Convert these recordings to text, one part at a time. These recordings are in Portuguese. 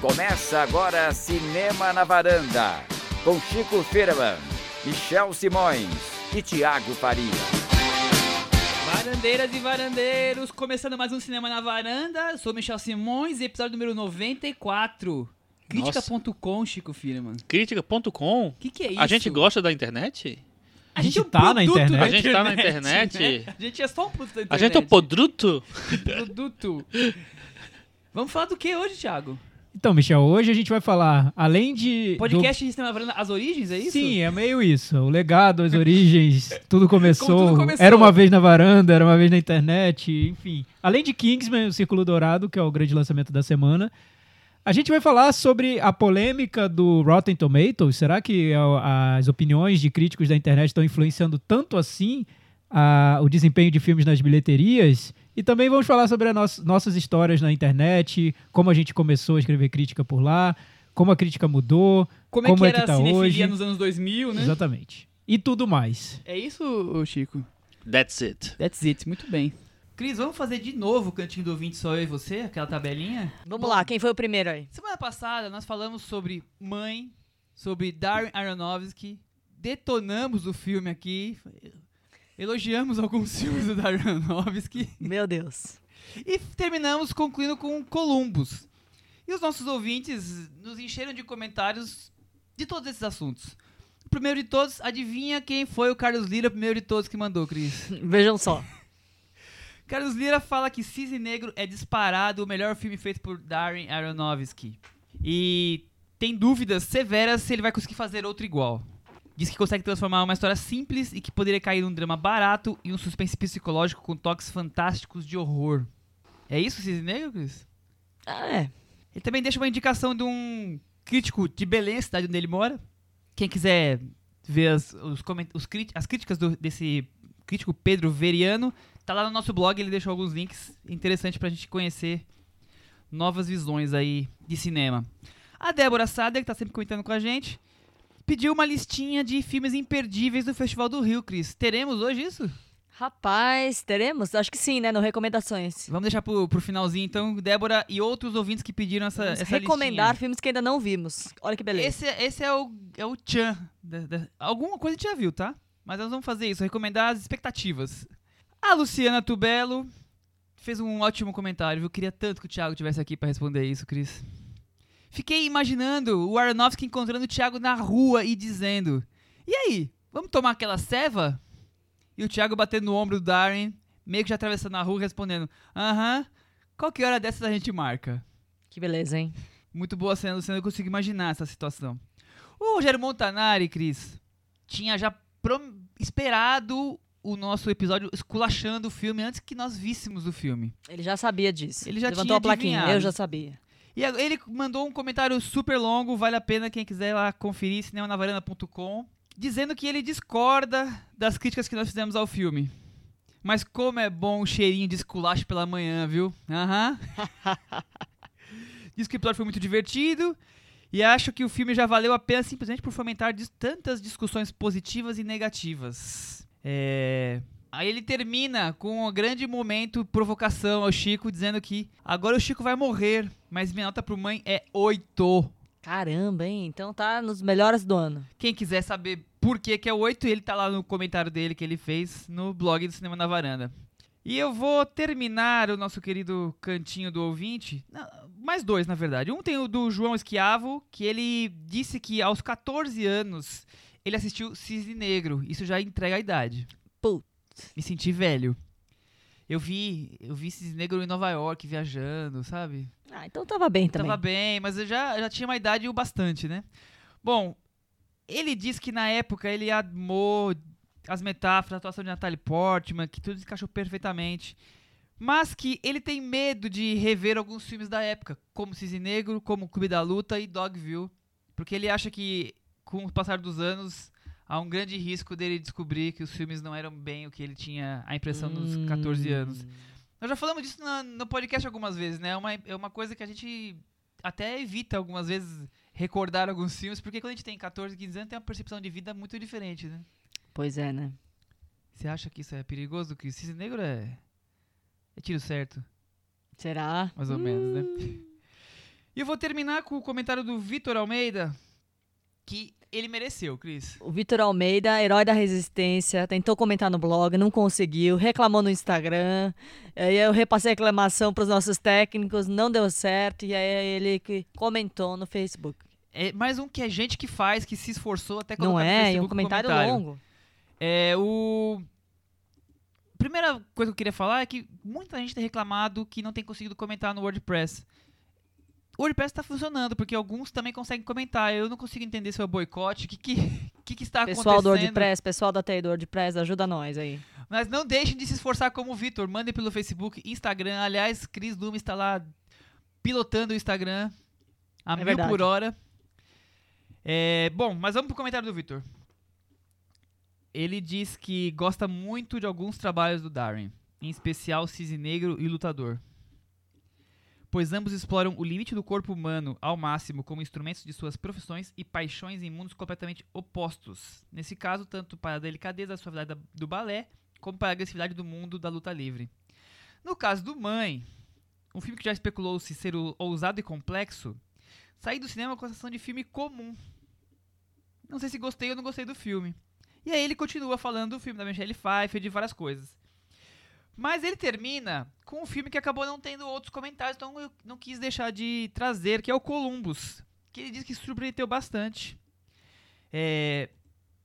Começa agora Cinema na Varanda, com Chico Firman, Michel Simões e Tiago Faria. Varandeiras e varandeiros, começando mais um Cinema na Varanda, sou Michel Simões, episódio número 94. Crítica.com, Chico Firman. Crítica.com? O que, que é isso? A gente gosta da internet? A A gente é um tá na produto internet. A gente tá na internet. né? A gente é só um produto da internet. A gente é o podruto? produto. Vamos falar do que hoje, Thiago? Então, Michel, hoje a gente vai falar, além de. Podcast de Cinema na Varanda, as origens, é do... isso? Sim, é meio isso. O legado, as origens, tudo começou. Tudo começou. Era uma vez na varanda, era uma vez na internet, enfim. Além de Kingsman, o Círculo Dourado, que é o grande lançamento da semana. A gente vai falar sobre a polêmica do Rotten Tomatoes. Será que as opiniões de críticos da internet estão influenciando tanto assim a- o desempenho de filmes nas bilheterias? E também vamos falar sobre as nossas- nossas histórias na internet, como a gente começou a escrever crítica por lá, como a crítica mudou, Como é como que é que era tá a cinefilia hoje? nos anos 2000, né? Exatamente. E tudo mais. É isso, Chico? That's it. That's it, muito bem. Cris, vamos fazer de novo o Cantinho do Ouvinte Só Eu e Você, aquela tabelinha? Vamos lá, quem foi o primeiro aí? Semana passada nós falamos sobre Mãe, sobre Darren Aronofsky, detonamos o filme aqui, elogiamos alguns filmes do Darren Aronofsky Meu Deus. e terminamos concluindo com Columbus. E os nossos ouvintes nos encheram de comentários de todos esses assuntos. O primeiro de todos, adivinha quem foi o Carlos Lira, o primeiro de todos que mandou, Cris? Vejam só. Carlos Lira fala que Cisne Negro é disparado o melhor filme feito por Darren Aronofsky. E tem dúvidas severas se ele vai conseguir fazer outro igual. Diz que consegue transformar uma história simples e que poderia cair num drama barato e um suspense psicológico com toques fantásticos de horror. É isso, Cisne Negro, Cris? Ah, é. Ele também deixa uma indicação de um crítico de Belém, cidade onde ele mora. Quem quiser ver as, os os as críticas do- desse crítico Pedro Veriano, tá lá no nosso blog, ele deixou alguns links interessantes pra gente conhecer novas visões aí de cinema. A Débora Sader, que tá sempre comentando com a gente, pediu uma listinha de filmes imperdíveis do Festival do Rio, Cris. Teremos hoje isso? Rapaz, teremos? Acho que sim, né? No Recomendações. Vamos deixar pro, pro finalzinho, então, Débora e outros ouvintes que pediram essa, Vamos essa recomendar listinha. filmes que ainda não vimos. Olha que beleza. Esse, esse é o, é o tchan. da- da- alguma coisa a gente já viu, tá? Mas nós vamos fazer isso, recomendar as expectativas. A Luciana Tubelo fez um ótimo comentário, viu? Queria tanto que o Thiago tivesse aqui pra responder isso, Cris. Fiquei imaginando o Aronofsky encontrando o Thiago na rua e dizendo: E aí, vamos tomar aquela ceva? E o Thiago batendo no ombro do Darren, meio que já atravessando a rua, respondendo: Aham, qualquer hora dessas a gente marca. Que beleza, hein? Muito boa cena, Luciano. Eu consigo imaginar essa situação. O Rogério Montanari, Cris, tinha já esperado o nosso episódio esculachando o filme antes que nós víssemos o filme. Ele já sabia disso. Ele já Levantou tinha a plaquinha. Eu já sabia. E ele mandou um comentário super longo, vale a pena quem quiser lá conferir, cinemanavaranda.com, dizendo que ele discorda das críticas que nós fizemos ao filme. Mas como é bom o cheirinho de esculacho pela manhã, viu? Aham. Diz que o episódio foi muito divertido e acho que o filme já valeu a pena simplesmente por fomentar tantas discussões positivas e negativas. É... Aí ele termina com um grande momento, provocação ao Chico, dizendo que agora o Chico vai morrer, mas minha nota pro mãe é 8. Caramba, hein? Então tá nos melhores do ano. Quem quiser saber por que, que é 8, ele tá lá no comentário dele que ele fez no blog do Cinema na Varanda. E eu vou terminar o nosso querido cantinho do ouvinte. mais dois, na verdade. Um tem o do João Esquiavo, que ele disse que aos 14 anos ele assistiu Cisne Negro. Isso já entrega a idade. Putz. Me senti velho. Eu vi, eu vi Cisne Negro em Nova York viajando, sabe? Ah, então tava bem também. Tava bem, mas eu já, já tinha uma idade o bastante, né? Bom, ele disse que na época ele amou as metáforas, a atuação de Natalie Portman, que tudo encaixou perfeitamente. Mas que ele tem medo de rever alguns filmes da época, como Cisne Negro, como Clube da Luta e Dogville. Porque ele acha que, com o passar dos anos, há um grande risco dele descobrir que os filmes não eram bem o que ele tinha a impressão nos 14 anos. Nós já falamos disso na- no podcast algumas vezes, né? É uma, é uma coisa que a gente até evita algumas vezes recordar alguns filmes, porque quando a gente tem 14, 15 anos, tem uma percepção de vida muito diferente, né? Pois é, né? Você acha que isso é perigoso? Que Cisne Negro é, é tiro certo, Será? mais ou menos, né? E eu vou terminar com o comentário do Vitor Almeida, que ele mereceu, Cris. O Vitor Almeida, herói da resistência, tentou comentar no blog, não conseguiu, reclamou no Instagram. Aí eu repassei a reclamação para os nossos técnicos, não deu certo. E aí ele que comentou no Facebook. É mais um que é gente que faz, que se esforçou até Não colocar no é? E Facebook um o comentário, longo. É, o... Primeira coisa que eu queria falar é que muita gente tem reclamado que não tem conseguido comentar no WordPress. O WordPress está funcionando, porque alguns também conseguem comentar. Eu não consigo entender se é o boicote, o que, que, que, que está Pessoal do acontecendo. WordPress, pessoal da TI do WordPress, ajuda nós aí. Mas não deixem de se esforçar como o Vitor. Mandem pelo Facebook, Instagram. Aliás, Cris Luma está lá pilotando o Instagram a mil verdade. por hora. É, bom, mas vamos pro comentário do Vitor. Ele diz que gosta muito de alguns trabalhos do Darren, em especial Cisne Negro e Lutador. Pois ambos exploram o limite do corpo humano ao máximo como instrumentos de suas profissões e paixões em mundos completamente opostos. Nesse caso, tanto para a delicadeza e suavidade da- do balé, como para a agressividade do mundo da luta livre. No caso do Mãe, um filme que já especulou-se ser ousado e complexo, saí do cinema com a sensação de filme comum. Não sei se gostei ou não gostei do filme. E aí ele continua falando do filme da Michelle Pfeiffer, de várias coisas. Mas ele termina com um filme que acabou não tendo outros comentários, então eu não quis deixar de trazer, que é o Columbus, que ele diz que surpreendeu bastante. É,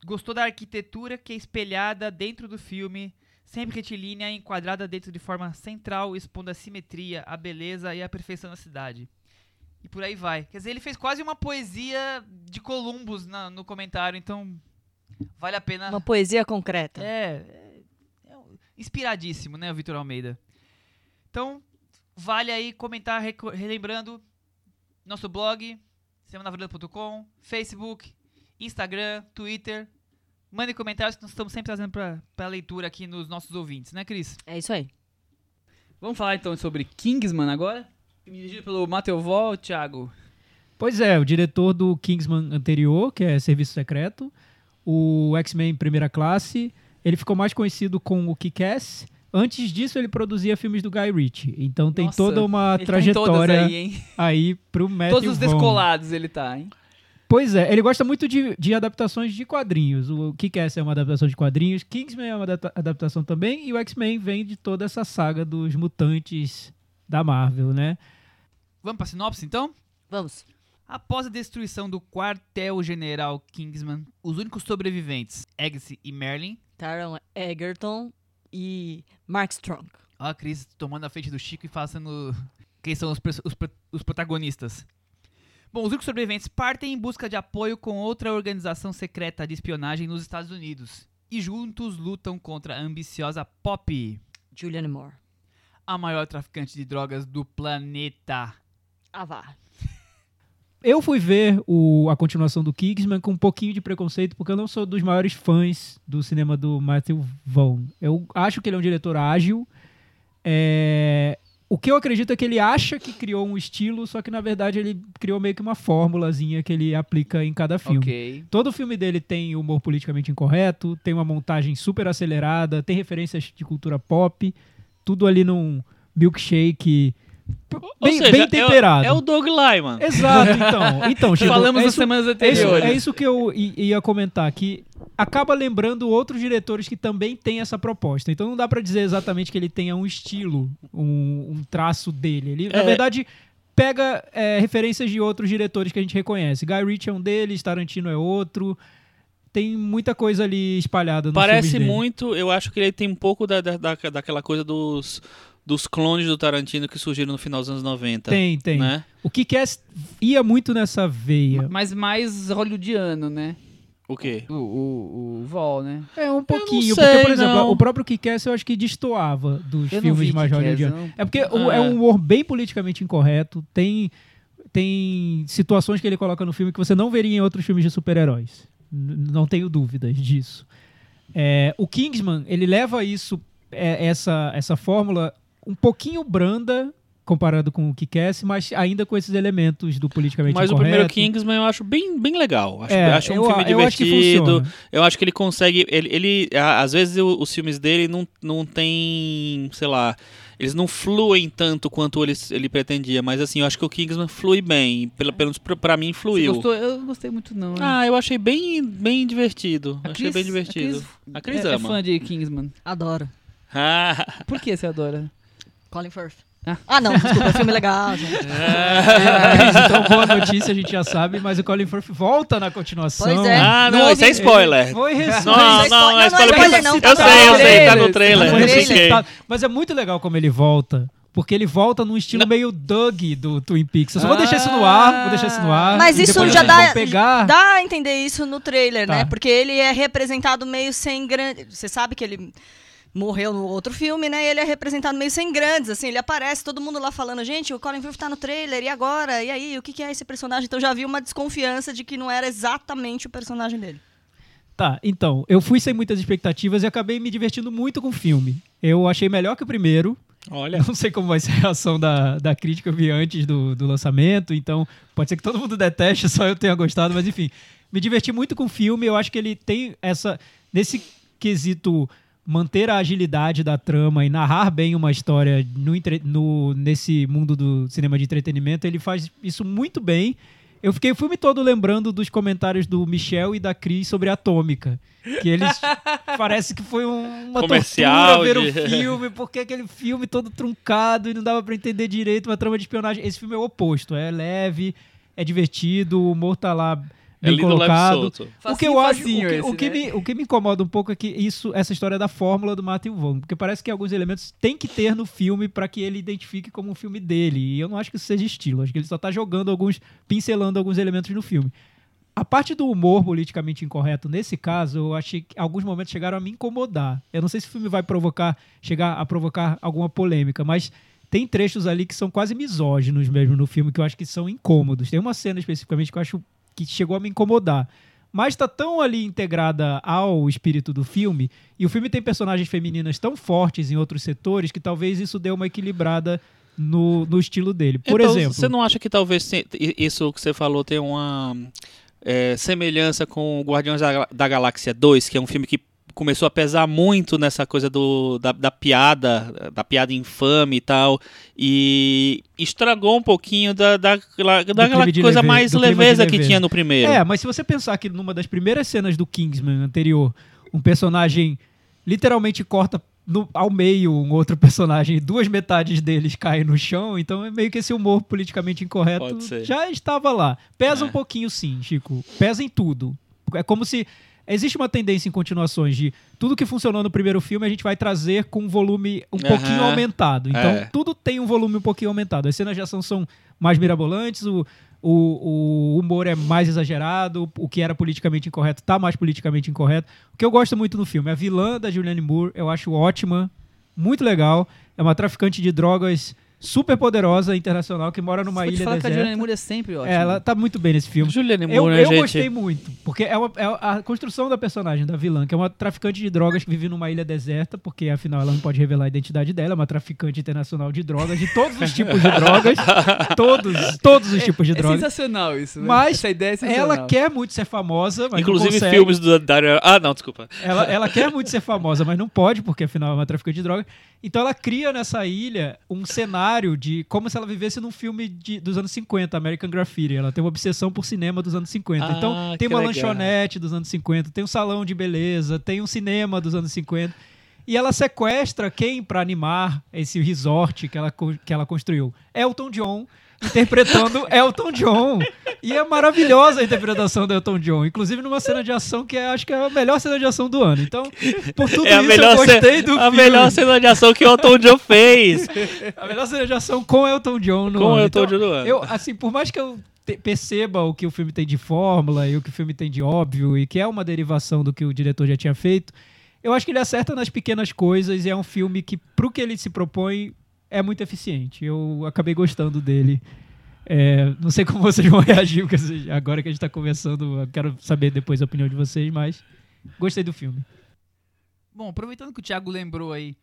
gostou da arquitetura que é espelhada dentro do filme, sempre retilínea enquadrada dentro de forma central, expondo a simetria, a beleza e a perfeição da cidade. E por aí vai. Quer dizer, ele fez quase uma poesia de Columbus na- no comentário, então vale a pena. Uma poesia concreta. É, inspiradíssimo, né, o Vitor Almeida. Então, vale aí comentar, relembrando nosso blog, semanavaranda.com, Facebook, Instagram, Twitter. Mandem comentários que nós estamos sempre trazendo para leitura aqui nos nossos ouvintes, né, Cris? É isso aí. Vamos falar então sobre Kingsman agora? Dirigido pelo Matheus Vol, Thiago. Pois é, o diretor do Kingsman anterior, que é Serviço Secreto, o X-Men Primeira Classe, ele ficou mais conhecido com o Kick-Ass. Antes disso, ele produzia filmes do Guy Ritchie. Então tem Nossa, toda uma Ele tá em todas trajetória aí, hein? aí pro Matthew Todos os Vaughn. descolados ele tá, hein? Pois é, ele gosta muito de, de adaptações de quadrinhos. O Kick-Ass é uma adaptação de quadrinhos, Kingsman é uma adapta- adaptação também, e o X-Men vem de toda essa saga dos mutantes da Marvel, né? Vamos para sinopse, então? Vamos. Após a destruição do quartel-general Kingsman, os únicos sobreviventes, Eggsy e Merlin, Taron Egerton e Mark Strong. Ó, a Cris tomando a frente do Chico e falando quem são os, os os protagonistas. Bom, os únicos sobreviventes partem em busca de apoio com outra organização secreta de espionagem nos Estados Unidos. E juntos lutam contra a ambiciosa Poppy, Julianne Moore. a maior traficante de drogas do planeta. Ah, vá. Eu fui ver o- a continuação do Kingsman com um pouquinho de preconceito, porque eu não sou dos maiores fãs do cinema do Matthew Vaughn. Eu acho que ele é um diretor ágil. É, O que eu acredito é que ele acha que criou um estilo, só que na verdade ele criou meio que uma fórmulazinha que ele aplica em cada filme. Ok. Todo filme dele tem humor politicamente incorreto, tem uma montagem super acelerada, tem referências de cultura pop, tudo ali num milkshake bem, seja, bem é o- temperado. É o Doug Lyman. Exato, então. Então, Chico, Falamos é nas isso, semanas é isso, anteriores. é isso que eu ia comentar, que acaba lembrando outros diretores que também têm essa proposta. Então não dá pra dizer exatamente que ele tenha um estilo, um, um traço dele. Ele, na É. verdade, pega é, referências de outros diretores que a gente reconhece. Guy Ritchie é um deles, Tarantino é outro. Tem muita coisa ali espalhada nos Parece muito, eu acho que ele tem um pouco da, da, da- daquela coisa dos, dos clones do Tarantino que surgiram no final dos anos 90. Tem, tem. Né? O que quer ia muito nessa veia. Mas mais hollywoodiano, né? O quê? O, o, o Vol, né? É um pouquinho, sei, porque, por exemplo, não. o próprio Kick-Ass eu acho que destoava dos Eu filmes mais hollywoodianos. É porque o- Ah, é é. um humor bem politicamente incorreto, tem, tem situações que ele coloca no filme que você não veria em outros filmes de super-heróis. Não tenho dúvidas disso. É, o Kingsman, ele leva isso, é, essa, essa fórmula um pouquinho branda comparado com o Kick-Ass, mas ainda com esses elementos do politicamente Mas o incorreto. primeiro Kingsman eu acho bem, bem legal. Acho, É, acho um eu- filme eu acho que divertido. Eu acho que ele consegue. Ele, ele- às vezes o- os filmes dele não, não tem, sei lá, eles não fluem tanto quanto ele, ele pretendia. Mas assim, eu acho que o Kingsman flui bem. Pelo menos pra, pra mim Você fluiu. gostou? Eu não gostei muito, não. né? Ah, eu achei bem, bem divertido. A achei Cris- bem divertido. A Cris, é, é ama. fã de Kingsman. Adoro. Ah, Por que você adora? Colin Firth. Ah. Ah, não, desculpa, é filme legal, gente. então, boa notícia, a gente já sabe, mas o Colin Firth volta na continuação. Pois é. ah Não não, isso é spoiler. Foi. Não, Não, não, não é não, é spoiler, spoiler. não é spoiler, não, Eu tá sei, no eu sei, tá no trailer. Foi tá? Mas é muito legal como ele volta. Porque ele volta num estilo meio Doug do Twin Peaks. Eu só vou deixar isso no ar, vou deixar isso no ar. Mas isso já dá, pegar. dá a entender isso no trailer, Tá. né? Porque ele é representado meio sem grande. Você sabe que ele morreu no outro filme, né? E ele é representado meio sem grandes, assim. Ele aparece, todo mundo lá falando, gente, o Colin Firth tá no trailer, e agora? E aí, o que, que é esse personagem? Então já vi uma desconfiança de que não era exatamente o personagem dele. Tá, então, eu fui sem muitas expectativas e acabei me divertindo muito com o filme. Eu achei melhor que o primeiro. Olha. Não sei como vai ser a reação da, da crítica, eu vi antes do, do lançamento, então pode ser que todo mundo deteste, só eu tenha gostado, mas enfim, me diverti muito com o filme, eu acho que ele tem essa. Nesse quesito manter a agilidade da trama e narrar bem uma história no, no- nesse mundo do cinema de entretenimento, ele faz isso muito bem. Eu fiquei o filme todo lembrando dos comentários do Michel e da Cris sobre Atômica. Que eles. parece que foi um- uma Comercial tortura ver de- o filme, porque aquele filme todo truncado e não dava pra entender direito uma trama de espionagem. Esse filme é o oposto. É leve, é divertido, o humor tá lá bem e colocado. O que eu acho, o que, esse, o que né? me, o que me incomoda um pouco é que isso, essa história da fórmula do Matthew Vaughn, porque parece que alguns elementos tem que ter no filme para que ele identifique como um filme dele. E eu não acho que isso seja estilo, acho que ele só tá jogando alguns, pincelando alguns elementos no filme. A parte do humor politicamente incorreto, nesse caso, eu achei que alguns momentos chegaram a me incomodar. Eu não sei se o filme vai provocar, chegar a provocar alguma polêmica, mas tem trechos ali que são quase misóginos mesmo no filme, que eu acho que são incômodos. Tem uma cena especificamente que eu acho que chegou a me incomodar. Mas tá tão ali integrada ao espírito do filme, e o filme tem personagens femininas tão fortes em outros setores, que talvez isso dê uma equilibrada no, no estilo dele. Por Então, exemplo. Você não acha que talvez isso que você falou tem uma é, semelhança com o Guardiões da, da Galáxia 2, que é um filme que começou a pesar muito nessa coisa do, da, da piada, da piada infame e tal, e estragou um pouquinho da, da, daquela clima de coisa mais leveza que tinha no primeiro. É, mas se você pensar que numa das primeiras cenas do Kingsman anterior, um personagem literalmente corta no- ao meio um outro personagem e duas metades deles caem no chão, então é meio que esse humor politicamente incorreto já estava lá. Pesa É. um pouquinho sim, Chico. Pesa em tudo. É como se existe uma tendência em continuações de tudo que funcionou no primeiro filme a gente vai trazer com um volume um Aham. pouquinho aumentado. Então É. tudo tem um volume um pouquinho aumentado. As cenas de ação são mais mirabolantes, o, o, o humor é mais exagerado, o que era politicamente incorreto tá mais politicamente incorreto. O que eu gosto muito no filme, a vilã da Julianne Moore, eu acho ótima, muito legal. É uma traficante de drogas super poderosa, internacional, que mora numa te ilha falar que a deserta. Julianne Moore é sempre ótima. É, ela tá muito bem nesse filme. Juliane Eu, Moore, né, eu gente? gostei muito, porque é, uma- é a construção da personagem, da vilã, que é uma traficante de drogas que vive numa ilha deserta, porque afinal ela não pode revelar a identidade dela, é uma traficante internacional de drogas, de todos os tipos de drogas, todos, todos os tipos de É drogas. sensacional isso. né? Mas Essa ideia é sensacional. Ela quer muito ser famosa, mas não Inclusive filmes do Dario... Ah, não, desculpa. Ela, ela quer muito ser famosa, mas não pode, porque afinal é uma traficante de droga. Então ela cria nessa ilha um cenário de como se ela vivesse num filme de- dos anos 50, American Graffiti. Ela tem uma obsessão por cinema dos anos 50. Ah, então tem uma legal. lanchonete dos anos 50, tem um salão de beleza, tem um cinema dos anos 50. E ela sequestra quem para animar esse resort que ela, que ela construiu? Elton John, interpretando Elton John. E é maravilhosa a interpretação do Elton John. Inclusive numa cena de ação que é, acho que é a melhor cena de ação do ano. Então, por tudo é a isso eu gostei do a filme. melhor cena de ação que o Elton John fez. A melhor cena de ação com Elton John no Com ano. Elton Então, John no ano. Eu, assim, por mais que eu perceba o que o filme tem de fórmula e o que o filme tem de óbvio e que é uma derivação do que o diretor já tinha feito, eu acho que ele acerta nas pequenas coisas e é um filme que, pro que ele se propõe, é muito eficiente. Eu acabei gostando dele. É, não sei como vocês vão reagir, porque agora que a gente tá conversando, quero saber depois a opinião de vocês, mas gostei do filme. Bom, aproveitando que o Thiago lembrou aí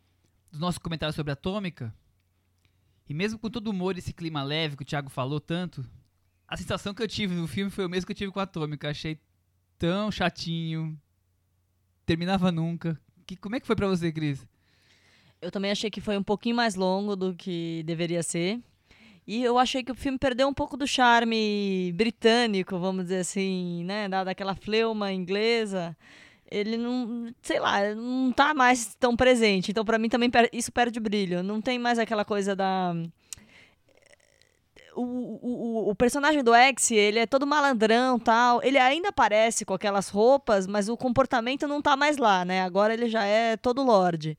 dos nossos comentários sobre Atômica, E mesmo com todo o humor e esse clima leve que o Thiago falou tanto, a sensação que eu tive no filme foi o mesmo que eu tive com Atômica. Achei tão chatinho. Terminava nunca. Que, como é que foi pra você, Cris? Eu também achei que foi um pouquinho mais longo do que deveria ser. E eu achei que o filme perdeu um pouco do charme britânico, vamos dizer assim, né? Da- Daquela fleuma inglesa. Ele não, sei lá, não tá mais tão presente. Então, pra mim, também isso perde brilho. Não tem mais aquela coisa da. O, o, o- o personagem do X, ele é todo malandrão tal. Ele ainda aparece com aquelas roupas, mas o comportamento não tá mais lá, né? Agora ele já é todo lorde.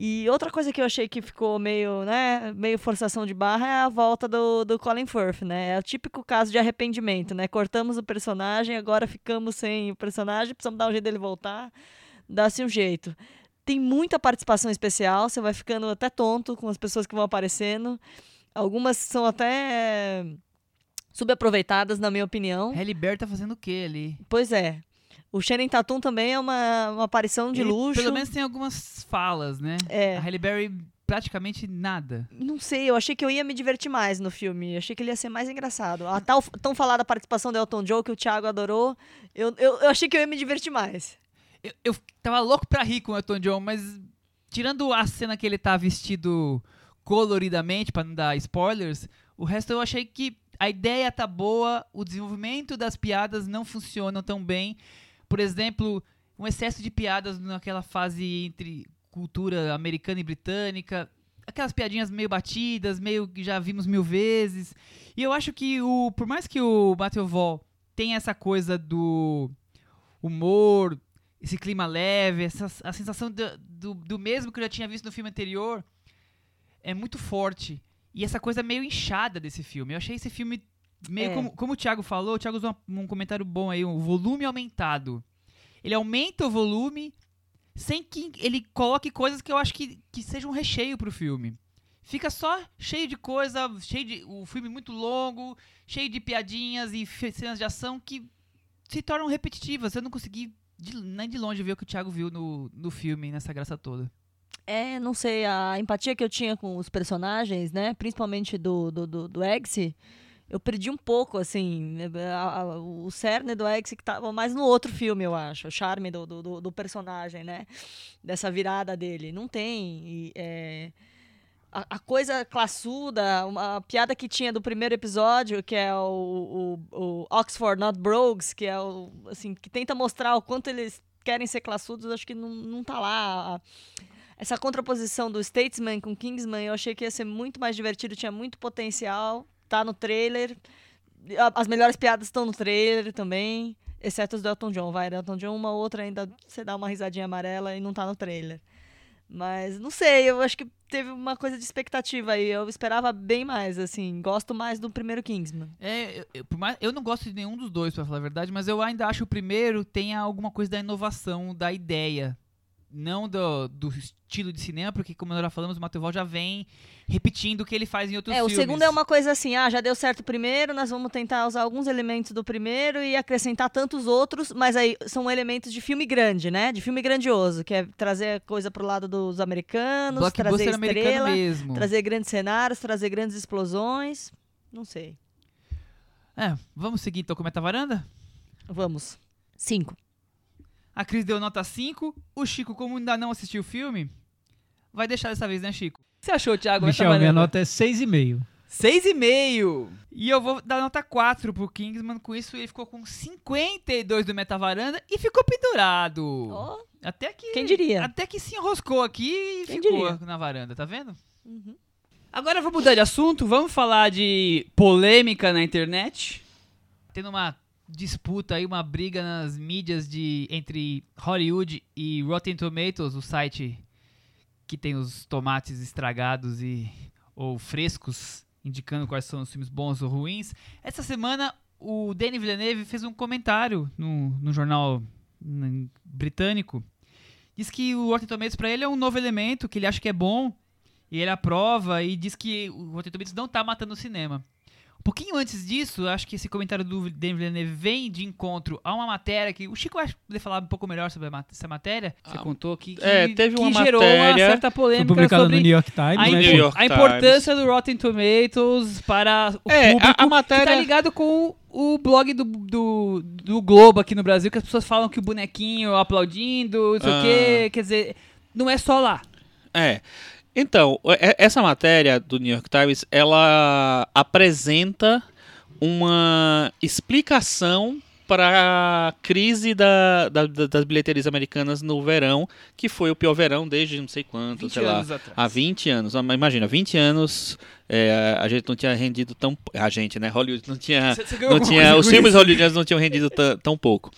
E outra coisa que eu achei que ficou meio, né, meio forçação de barra é a volta do, do Colin Firth, né? É o típico caso de arrependimento, né? Cortamos o personagem, agora ficamos sem o personagem, precisamos dar um jeito dele voltar, dá-se um jeito. Tem muita participação especial, você vai ficando até tonto com as pessoas que vão aparecendo. Algumas são até subaproveitadas, na minha opinião. Halle Berry tá fazendo o quê ali? Pois é. O Shannon Tatum também é uma, uma aparição de Ele, luxo. Pelo menos tem algumas falas, né? É. A Halle Berry praticamente nada. Não sei, eu achei que eu ia me divertir mais no filme. Eu achei que ele ia ser mais engraçado. A tal, tão falada participação do Elton John, que o Thiago adorou. Eu, eu, eu achei que eu ia me divertir mais. Eu, eu tava louco pra rir com o Elton John, mas tirando a cena que ele tá vestido coloridamente, pra não dar spoilers, o resto eu achei que a ideia tá boa, o desenvolvimento das piadas não funcionam tão bem. Por exemplo, um excesso de piadas naquela fase entre cultura americana e britânica. Aquelas piadinhas meio batidas, meio que já vimos mil vezes. E eu acho que o. Por mais que o Matthew Vaughn tenha essa coisa do humor, esse clima leve, essa, a sensação do, do, do mesmo que eu já tinha visto no filme anterior é muito forte. E essa coisa meio inchada desse filme. Eu achei esse filme meio É. como, como o Thiago falou, o Thiago usou um, um comentário bom aí, um volume aumentado. Ele aumenta o volume sem que ele coloque coisas que eu acho que, que sejam um recheio pro filme. Fica só cheio de coisa, cheio de. O filme muito longo, cheio de piadinhas e cenas de ação que se tornam repetitivas. Eu não consegui de- nem de longe ver o que o Thiago viu no, no filme, nessa graça toda. É, não sei, a empatia que eu tinha com os personagens, né? Principalmente do, do, do, do Eggsy, eu perdi um pouco, assim. né, a- a- o cerne do Eggsy que tava mais no outro filme, eu acho. O charme do, do, do- personagem, né? Dessa virada dele. Não tem. e, é, a, a coisa classuda, uma piada que tinha do primeiro episódio, que é o, o, o Oxford Not Brogues, que é o, assim, que tenta mostrar o quanto eles querem ser classudos, acho que não, não tá lá. Essa contraposição do Statesman com Kingsman, eu achei que ia ser muito mais divertido, tinha muito potencial. Tá no trailer. As melhores piadas estão no trailer também, exceto os do Elton John. Vai, Elton John, uma outra ainda você dá uma risadinha amarela e não tá no trailer. Mas não sei, eu acho que teve uma coisa de expectativa aí. Eu esperava bem mais, assim. Gosto mais do primeiro Kingsman. É, eu, eu- eu não gosto de nenhum dos dois, pra falar a verdade, mas eu ainda acho o primeiro tenha alguma coisa da inovação, da ideia. Não do, do estilo de cinema, porque, como nós já falamos, o Matheus já vem repetindo o que ele faz em outros é, o filmes. segundo é uma coisa assim, ah, já deu certo o primeiro, nós vamos tentar usar alguns elementos do primeiro e acrescentar tantos outros, mas aí são elementos de filme grande, né? De filme grandioso, que é trazer coisa pro lado dos americanos, trazer estrela, mesmo. trazer grandes cenários, trazer grandes explosões. Não sei. É, vamos seguir então com Meta Varanda? Vamos. Cinco. A Cris deu nota 5. O Chico, como ainda não assistiu o filme, vai deixar dessa vez, né, Chico? O que você achou, Thiago? Michel, minha nota é 6,5. Seis e meio. E eu vou dar nota 4 pro Kingsman. Com isso, ele ficou com 52 do Meta Varanda e ficou pendurado. Ó, Até que. Quem diria? Até que se enroscou aqui e Quem ficou diria? na varanda, tá vendo? Agora vamos mudar de assunto. Vamos falar de polêmica na internet. Tendo uma disputa aí, uma briga nas mídias de entre Hollywood e Rotten Tomatoes, o site que tem os tomates estragados e ou frescos, indicando quais são os filmes bons ou ruins. Essa semana o Denis Villeneuve fez um comentário no, no jornal britânico. Diz que o Rotten Tomatoes para ele é um novo elemento, que ele acha que é bom, e ele aprova e diz que o Rotten Tomatoes não tá matando o cinema. Um pouquinho antes disso, acho que esse comentário do David Villeneuve vem de encontro a uma matéria que o Chico vai poder falar um pouco melhor sobre a essa matéria. Você contou que, que, é, teve que uma gerou uma matéria- certa Foi polêmica publicado no sobre New York Times. a, No né? New York a importância do Rotten Tomatoes para o É, a- público a matéria- que tá ligado com o blog do, do, do Globo aqui no Brasil, que as pessoas falam que o bonequinho aplaudindo, não sei Ah. o quê, quer dizer, não é só lá. É. Então, e- essa matéria do New York Times, ela apresenta uma explicação para a crise da, da- da- das bilheterias americanas no verão, que foi o pior verão desde não sei quanto, 20 sei lá, atrás. há 20 anos. Ah, Imagina, 20 anos é, a gente não tinha rendido tão... A gente, né? Hollywood não tinha... Você- você ganhou Não tinha, os filmes hollywoodianos não tinham rendido tã- tão pouco.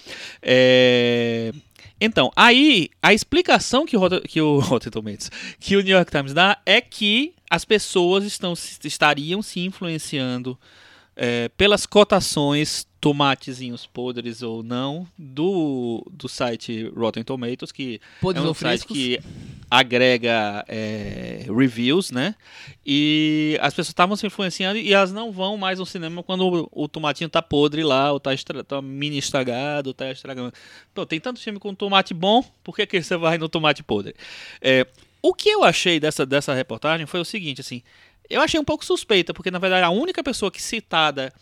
É, então, aí a explicação que o, que o Rotten Tomatoes, que o New York Times dá é que as pessoas estão, estariam se influenciando é, pelas cotações tomatezinhos podres ou não do, do site Rotten Tomatoes, que Podres é um site frescos? que agrega é, reviews, né? E as pessoas estavam se influenciando e elas não vão mais no cinema quando o, o tomatinho tá podre lá, ou tá, estra, tá mini estragado, ou tá estragando. Pô, tem tanto filme com tomate bom, por que, que você vai no tomate podre? É, o que eu achei dessa, dessa reportagem foi o seguinte, assim, eu achei um pouco suspeita, porque na verdade a única pessoa que citada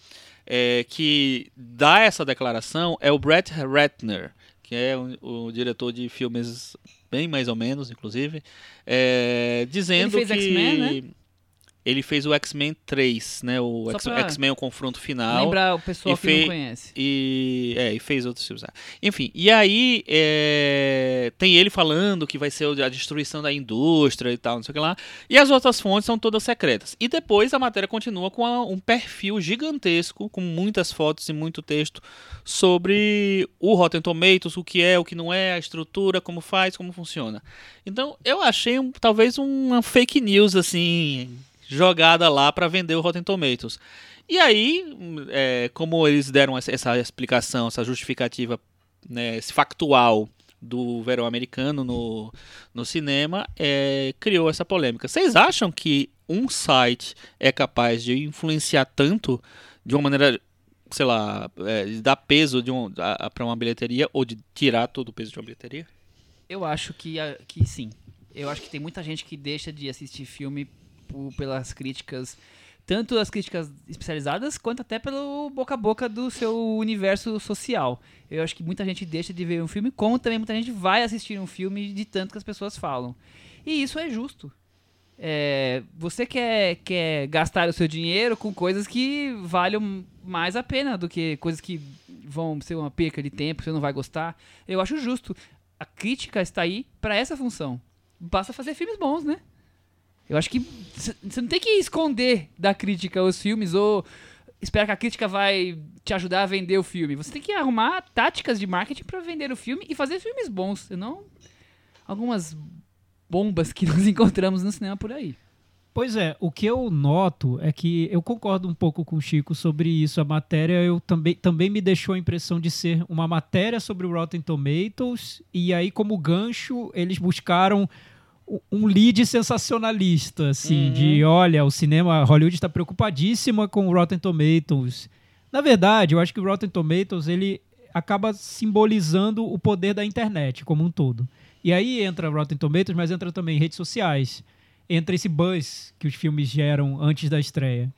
é, que dá essa declaração é o Brett Ratner, que é o, o diretor de filmes bem mais ou menos, inclusive, é, dizendo fez que X-Men, né? Ele fez o X-Men 3, né, o X-Men o confronto final. Lembrar o pessoal que não fe- conhece. E, é, e fez outros filmes. ah. Enfim, e aí é, tem ele falando que vai ser a destruição da indústria e tal, não sei o que lá. E as outras fontes são todas secretas. E depois a matéria continua com a- um perfil gigantesco, com muitas fotos e muito texto, sobre o Rotten Tomatoes, o que é, o que não é, a estrutura, como faz, como funciona. Então eu achei um- talvez uma fake news, assim, jogada lá para vender o Rotten Tomatoes. E aí, é, como eles deram essa, explicação, essa justificativa, né, factual do verão americano no, no cinema, é, criou essa polêmica. Vocês acham que um site é capaz de influenciar tanto de uma maneira, sei lá, é, de dar peso um, para uma bilheteria ou de tirar todo o peso de uma bilheteria? Eu acho que, que sim. Eu acho que tem muita gente que deixa de assistir filme pelas críticas, tanto as críticas especializadas, quanto até pelo boca a boca do seu universo social. Eu acho que muita gente deixa de ver um filme, como também muita gente vai assistir um filme de tanto que as pessoas falam. E isso é justo. É, você quer, quer gastar o seu dinheiro com coisas que valham mais a pena do que coisas que vão ser uma perca de tempo, você não vai gostar. Eu acho justo. A crítica está aí para essa função. Basta fazer filmes bons, né? Eu acho que você não tem que esconder da crítica os filmes ou esperar que a crítica vai te ajudar a vender o filme. Você tem que arrumar táticas de marketing para vender o filme e fazer filmes bons, senão algumas bombas que nós encontramos no cinema por aí. Pois é, o que eu noto é que eu concordo um pouco com o Chico sobre isso. A matéria eu também, também me deixou a impressão de ser uma matéria sobre o Rotten Tomatoes, e aí, como gancho, eles buscaram um lead sensacionalista, assim, Uhum. de olha, o cinema, Hollywood está preocupadíssima com o Rotten Tomatoes. Na verdade, eu acho que o Rotten Tomatoes ele acaba simbolizando o poder da internet como um todo. E aí entra Rotten Tomatoes, mas entra também redes sociais entra esse buzz que os filmes geram antes da estreia.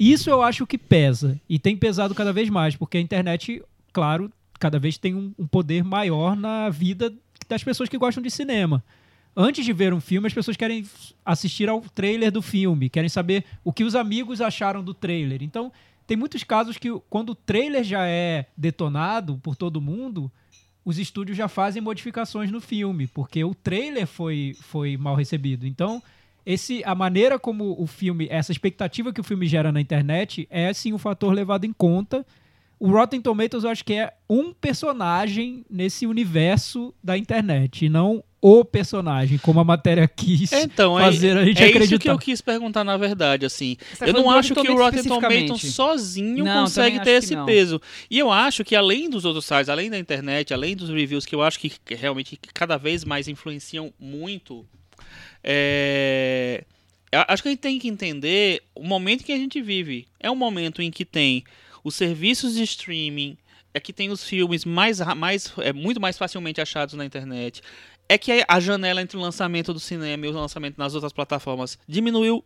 Isso eu acho que pesa. E tem pesado cada vez mais, porque a internet, claro, cada vez tem um, um poder maior na vida das pessoas que gostam de cinema. Antes de ver um filme, as pessoas querem assistir ao trailer do filme, querem saber o que os amigos acharam do trailer. Então, tem muitos casos que, quando o trailer já é detonado por todo mundo, os estúdios já fazem modificações no filme, porque o trailer foi, foi mal recebido. Então, esse, a maneira como o filme, essa expectativa que o filme gera na internet é sim um fator levado em conta. O Rotten Tomatoes eu acho que é um personagem nesse universo da internet, e não o personagem, como a matéria quis Então, é, fazer a gente é acreditar. isso que eu quis perguntar, na verdade, assim. Você tá eu não acho que o Rotten Tomatoes sozinho Não, consegue ter esse não. peso. E eu acho que além dos outros sites, além da internet, além dos reviews, que eu acho que realmente cada vez mais influenciam muito, é, acho que a gente tem que entender o momento que a gente vive. É um momento em que tem os serviços de streaming, é que tem os filmes mais, mais é, muito mais facilmente achados na internet. É que a janela entre o lançamento do cinema e o lançamento nas outras plataformas diminuiu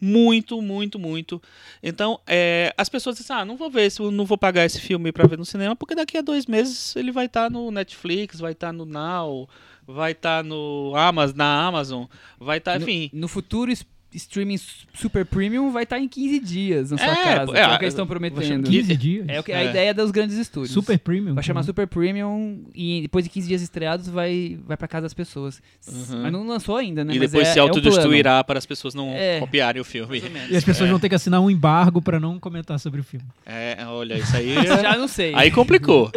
muito, muito, muito. Então, é, as pessoas dizem, ah, não vou ver, não vou pagar esse filme pra ver no cinema, porque daqui a dois meses ele vai estar no Netflix, vai estar no Now, vai estar no Amazon, na Amazon, vai estar, enfim. No, futuro, streaming super premium vai estar em 15 dias na sua É, casa. é, é o que é, eles estão prometendo. 15 dias. É o que a É. ideia dos grandes estúdios. Super premium. Vai chamar né? Super Premium e depois de 15 dias estreados vai, vai pra casa das pessoas. Uhum. Mas não lançou ainda, né? E Mas depois é, se é autodestruirá para as pessoas não É. copiarem o filme. E as pessoas vão ter que assinar um embargo pra não comentar sobre o filme. É, olha, isso aí. Já não sei. Aí complicou.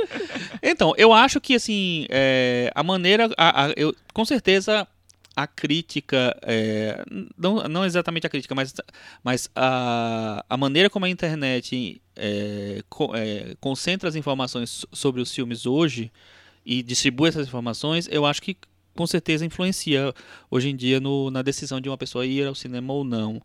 Então, eu acho que assim, é, a maneira. a- a- eu, com certeza a crítica. é, não, não exatamente a crítica, mas, mas a, a maneira como a internet é, co- é, concentra as informações so- sobre os filmes hoje e distribui essas informações, eu acho que com certeza influencia hoje em dia no- na decisão de uma pessoa ir ao cinema ou não.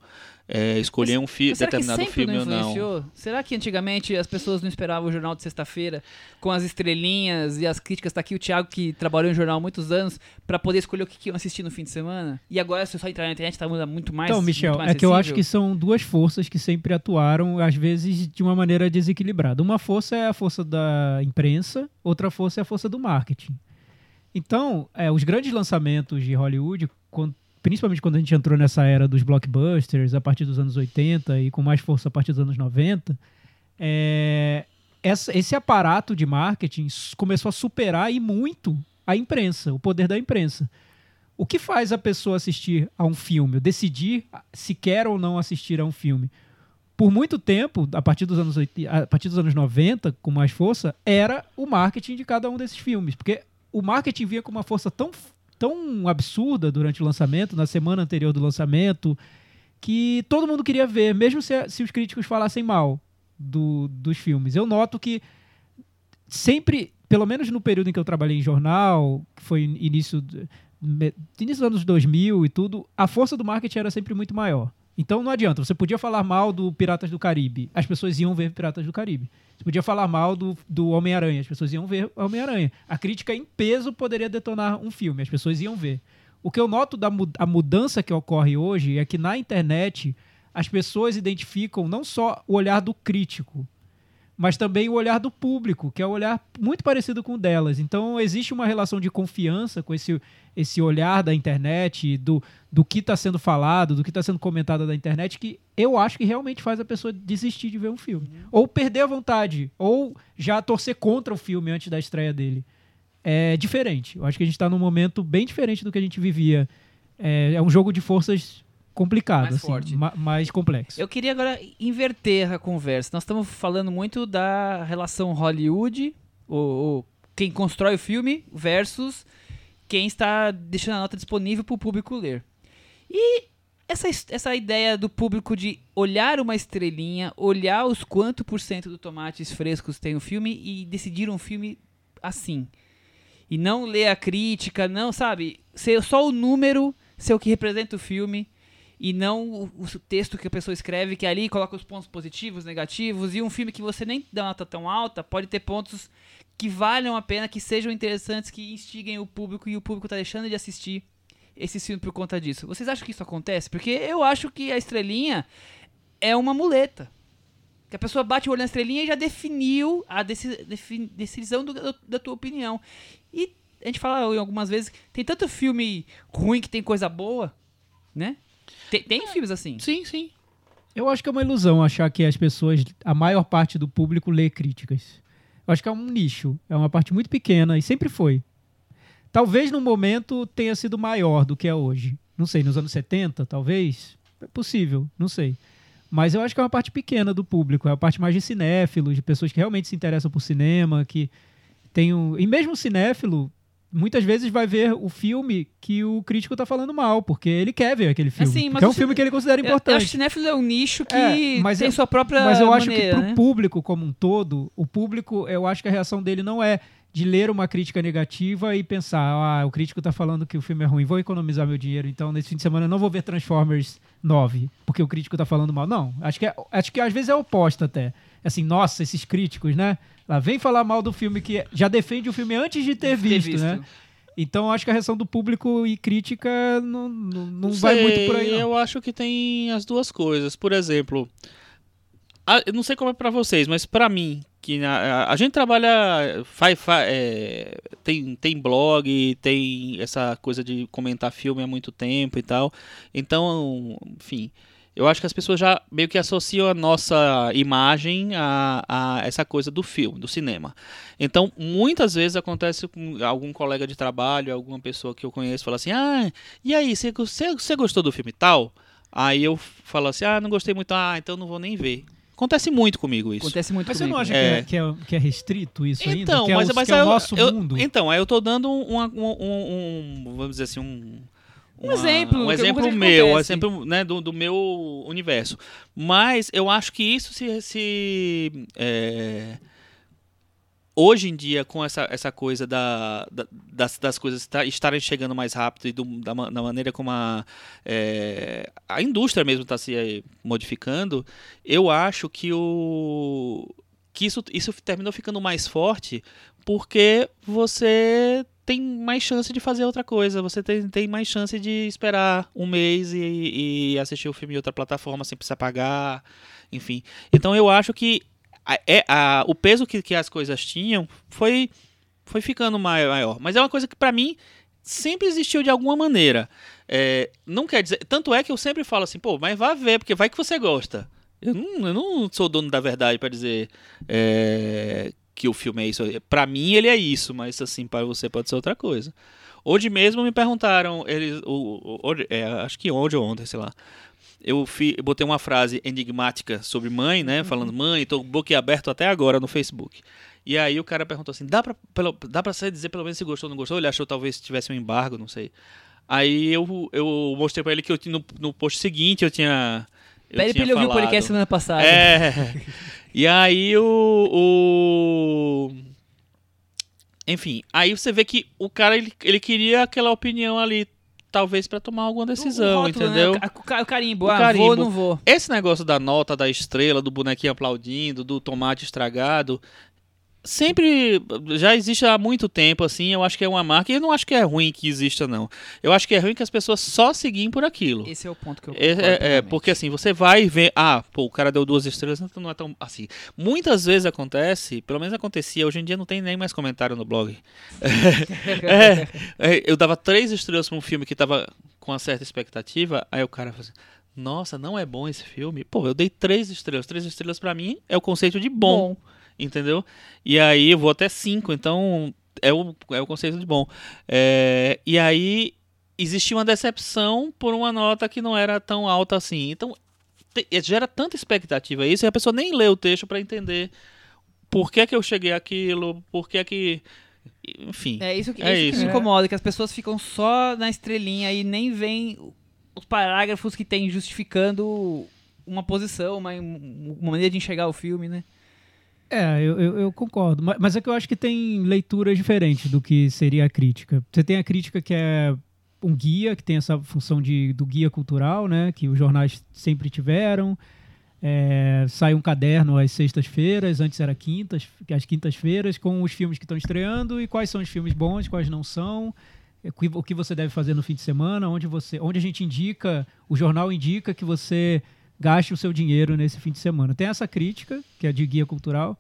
É, escolher um fi Mas será que determinado filme não ou não. Será que antigamente as pessoas não esperavam o jornal de sexta-feira com as estrelinhas e as críticas? Tá aqui o Thiago que trabalhou em jornal há muitos anos pra poder escolher o que, que iam assistir no fim de semana. E agora se eu só entrar na internet tá muito mais Então, Michel, muito mais é que eu acho que são duas forças que sempre atuaram, às vezes, de uma maneira desequilibrada. Uma força é a força da imprensa, outra força é a força do marketing. Então, é, os grandes lançamentos de Hollywood, quan- principalmente quando a gente entrou nessa era dos blockbusters, a partir dos anos 80 e com mais força a partir dos anos 90, é, essa- esse aparato de marketing começou a superar e muito a imprensa, o poder da imprensa. O que faz a pessoa assistir a um filme, decidir se quer ou não assistir a um filme? Por muito tempo, a partir dos anos 80, a partir dos anos 90, com mais força, era o marketing de cada um desses filmes, porque o marketing vinha com uma força tão tão absurda durante o lançamento, na semana anterior do lançamento, que todo mundo queria ver, mesmo se, se os críticos falassem mal do- dos filmes. Eu noto que sempre, pelo menos no período em que eu trabalhei em jornal, que foi início, início dos anos 2000 e tudo, a força do marketing era sempre muito maior. Então não adianta, você podia falar mal do Piratas do Caribe, as pessoas iam ver Piratas do Caribe. Você podia falar mal do, do Homem-Aranha, as pessoas iam ver Homem-Aranha. A crítica em peso poderia detonar um filme, as pessoas iam ver. O que eu noto da a mudança que ocorre hoje é que na internet as pessoas identificam não só o olhar do crítico, mas também o olhar do público, que é um olhar muito parecido com o delas. Então existe uma relação de confiança com esse, esse olhar da internet, do, do que está sendo falado, do que está sendo comentado da internet, que eu acho que realmente faz a pessoa desistir de ver um filme. Ou perder a vontade, ou já torcer contra o filme antes da estreia dele. É diferente. Eu acho que a gente está num momento bem diferente do que a gente vivia. É, é um jogo de forças complicado, Mais assim, forte. ma- mais complexo. Eu queria agora inverter a conversa. Nós estamos falando muito da relação Hollywood, ou, ou quem constrói o filme, versus quem está deixando a nota disponível para o público ler. E essa, es- essa ideia do público de olhar uma estrelinha, olhar os quanto por cento do tomates frescos tem o filme e decidir um filme assim. E não ler a crítica, não, sabe? Ser só o número ser o que representa o filme e não o, o texto que a pessoa escreve, que ali coloca os pontos positivos, negativos, e um filme que você nem dá nota tão alta pode ter pontos que valham a pena, que sejam interessantes, que instiguem o público e o público tá deixando de assistir esse filme por conta disso. Vocês acham que isso acontece? Porque eu acho que a estrelinha é uma muleta. Que a pessoa bate o olho na estrelinha e já definiu a deci- defin- decisão do- da- da tua opinião. E a gente fala algumas vezes, tem tanto filme ruim que tem coisa boa, né? Tem, tem filmes assim. Sim, sim. Eu acho que é uma ilusão achar que as pessoas, a maior parte do público lê críticas. Eu acho que é um nicho, é uma parte muito pequena e sempre foi. Talvez no momento tenha sido maior do que é hoje. Não sei, nos anos 70, talvez. É possível, não sei. Mas eu acho que é uma parte pequena do público, é a parte mais de cinéfilos, de pessoas que realmente se interessam por cinema, que tem um... E mesmo o cinéfilo, muitas vezes vai ver o filme que o crítico tá falando mal, porque ele quer ver aquele filme. Assim, é um filme que ele considera Eu, eu importante. acho que cinéfilo é um nicho que É, mas tem eu- sua própria Mas eu acho que maneira, pro né? público como um todo, o público, eu acho que a reação dele não é de ler uma crítica negativa e pensar, ah, o crítico tá falando que o filme é ruim, vou economizar meu dinheiro, então nesse fim de semana eu não vou ver Transformers 9, porque o crítico tá falando mal. Não, acho que, é- acho que às vezes é o oposto até. Assim, nossa, esses críticos, né? Lá vem falar mal do filme que já defende o filme antes de ter, visto, né? Então acho que a reação do público e crítica não, não, não vai muito por aí. Não. Eu acho que tem as duas coisas. Por exemplo, a- eu não sei como é pra vocês, mas pra mim, que na- a, a gente trabalha, faz, faz, é, tem, tem blog, tem essa coisa de comentar filme há muito tempo e tal. Então, enfim, eu acho que as pessoas já meio que associam a nossa imagem a, a essa coisa do filme, do cinema. Então, muitas vezes acontece com algum colega de trabalho, alguma pessoa que eu conheço, fala assim: ah, e aí, você, você, você gostou do filme tal? Aí eu falo assim: ah, não gostei muito, ah, então não vou nem ver. Acontece muito comigo isso. Acontece muito Mas você comigo. não acha É. que, é, que, é, que é restrito isso ainda? Então, que é mas, o, mas que é aí o eu- nosso eu- mundo? Então, aí eu tô dando um, uma- um, um- um- vamos dizer assim, um, Um exemplo, um é uma exemplo coisa que meu, um exemplo né, do, do meu universo. Mas eu acho que isso se, se é, hoje em dia com essa, essa coisa da, da- das, das coisas esta- estarem chegando mais rápido e do- da, da maneira como a, é, a indústria mesmo está se eh, modificando, eu acho que o que isso, isso terminou ficando mais forte porque você tem mais chance de fazer outra coisa, você tem, tem mais chance de esperar um mês e, e assistir o filme em outra plataforma sem precisar pagar, enfim. Então eu acho que a- é, a- o peso que, que as coisas tinham foi, foi ficando mai- maior. Mas é uma coisa que pra mim sempre existiu de alguma maneira. É, não quer dizer. Tanto é que eu sempre falo assim, pô, mas vá ver, porque vai que você gosta. Eu não, eu não sou dono da verdade pra dizer é, que o filme é isso. Pra mim ele é isso, mas assim, para você pode ser outra coisa. Hoje mesmo me perguntaram, eles, o, o- hoje- é, acho que hoje ou ontem, sei lá. Eu, fi, eu botei uma frase enigmática sobre mãe, né? Falando mãe, tô boquiaberto até agora no Facebook. E aí o cara perguntou assim: dá pra, pelo, dá pra dizer pelo menos se gostou ou não gostou? Ele achou talvez tivesse um embargo, não sei. Aí eu, eu mostrei pra ele que eu tinha no, no post seguinte eu tinha. Eu Pede pra ele ouvir o podcast semana passada. É. E aí o, o- Enfim, aí você vê que o cara ele, ele queria aquela opinião ali, talvez pra tomar alguma decisão, O rótulo, né? entendeu? O ca- O, ca- o carimbo, O ah, carimbo. vou ou não vou. Esse negócio da nota, da estrela, do bonequinho aplaudindo, do tomate estragado, sempre já existe há muito tempo, assim. Eu acho que é uma marca. E eu não acho que é ruim que exista, não. Eu acho que é ruim que as pessoas só seguem por aquilo. Esse é o ponto que eu É, é, é, porque assim, você vai e vê, ah, pô, o cara deu duas estrelas, então não é tão assim. Muitas vezes acontece, pelo menos acontecia, hoje em dia não tem nem mais comentário no blog. É, é, eu dava três estrelas pra um filme que tava com uma certa expectativa, aí o cara fala assim, nossa, não é bom esse filme? Pô, eu dei três estrelas. Três estrelas pra mim é o conceito de bom, entendeu? E aí eu vou até cinco, então é o, é o conceito de bom. É, e aí existia uma decepção por uma nota que não era tão alta assim. Então te- gera tanta expectativa isso e a pessoa nem lê o texto pra entender por que, que eu cheguei àquilo, por que que. Enfim. É isso que, É isso que me incomoda, que as pessoas ficam só na estrelinha e nem veem os parágrafos que tem justificando uma posição, uma, uma maneira de enxergar o filme, né? É, eu, eu, eu concordo. Ma- Mas é que eu acho que tem leituras diferentes do que seria a crítica. Você tem a crítica que é um guia, que tem essa função de, do guia cultural, né? Que os jornais sempre tiveram. É, sai um caderno às sextas-feiras, antes era quintas, às quintas-feiras, com os filmes que estão estreando e quais são os filmes bons, quais não são, é, o que você deve fazer no fim de semana, onde você, onde a gente indica, o jornal indica que você gaste o seu dinheiro nesse fim de semana. Tem essa crítica, que é de guia cultural,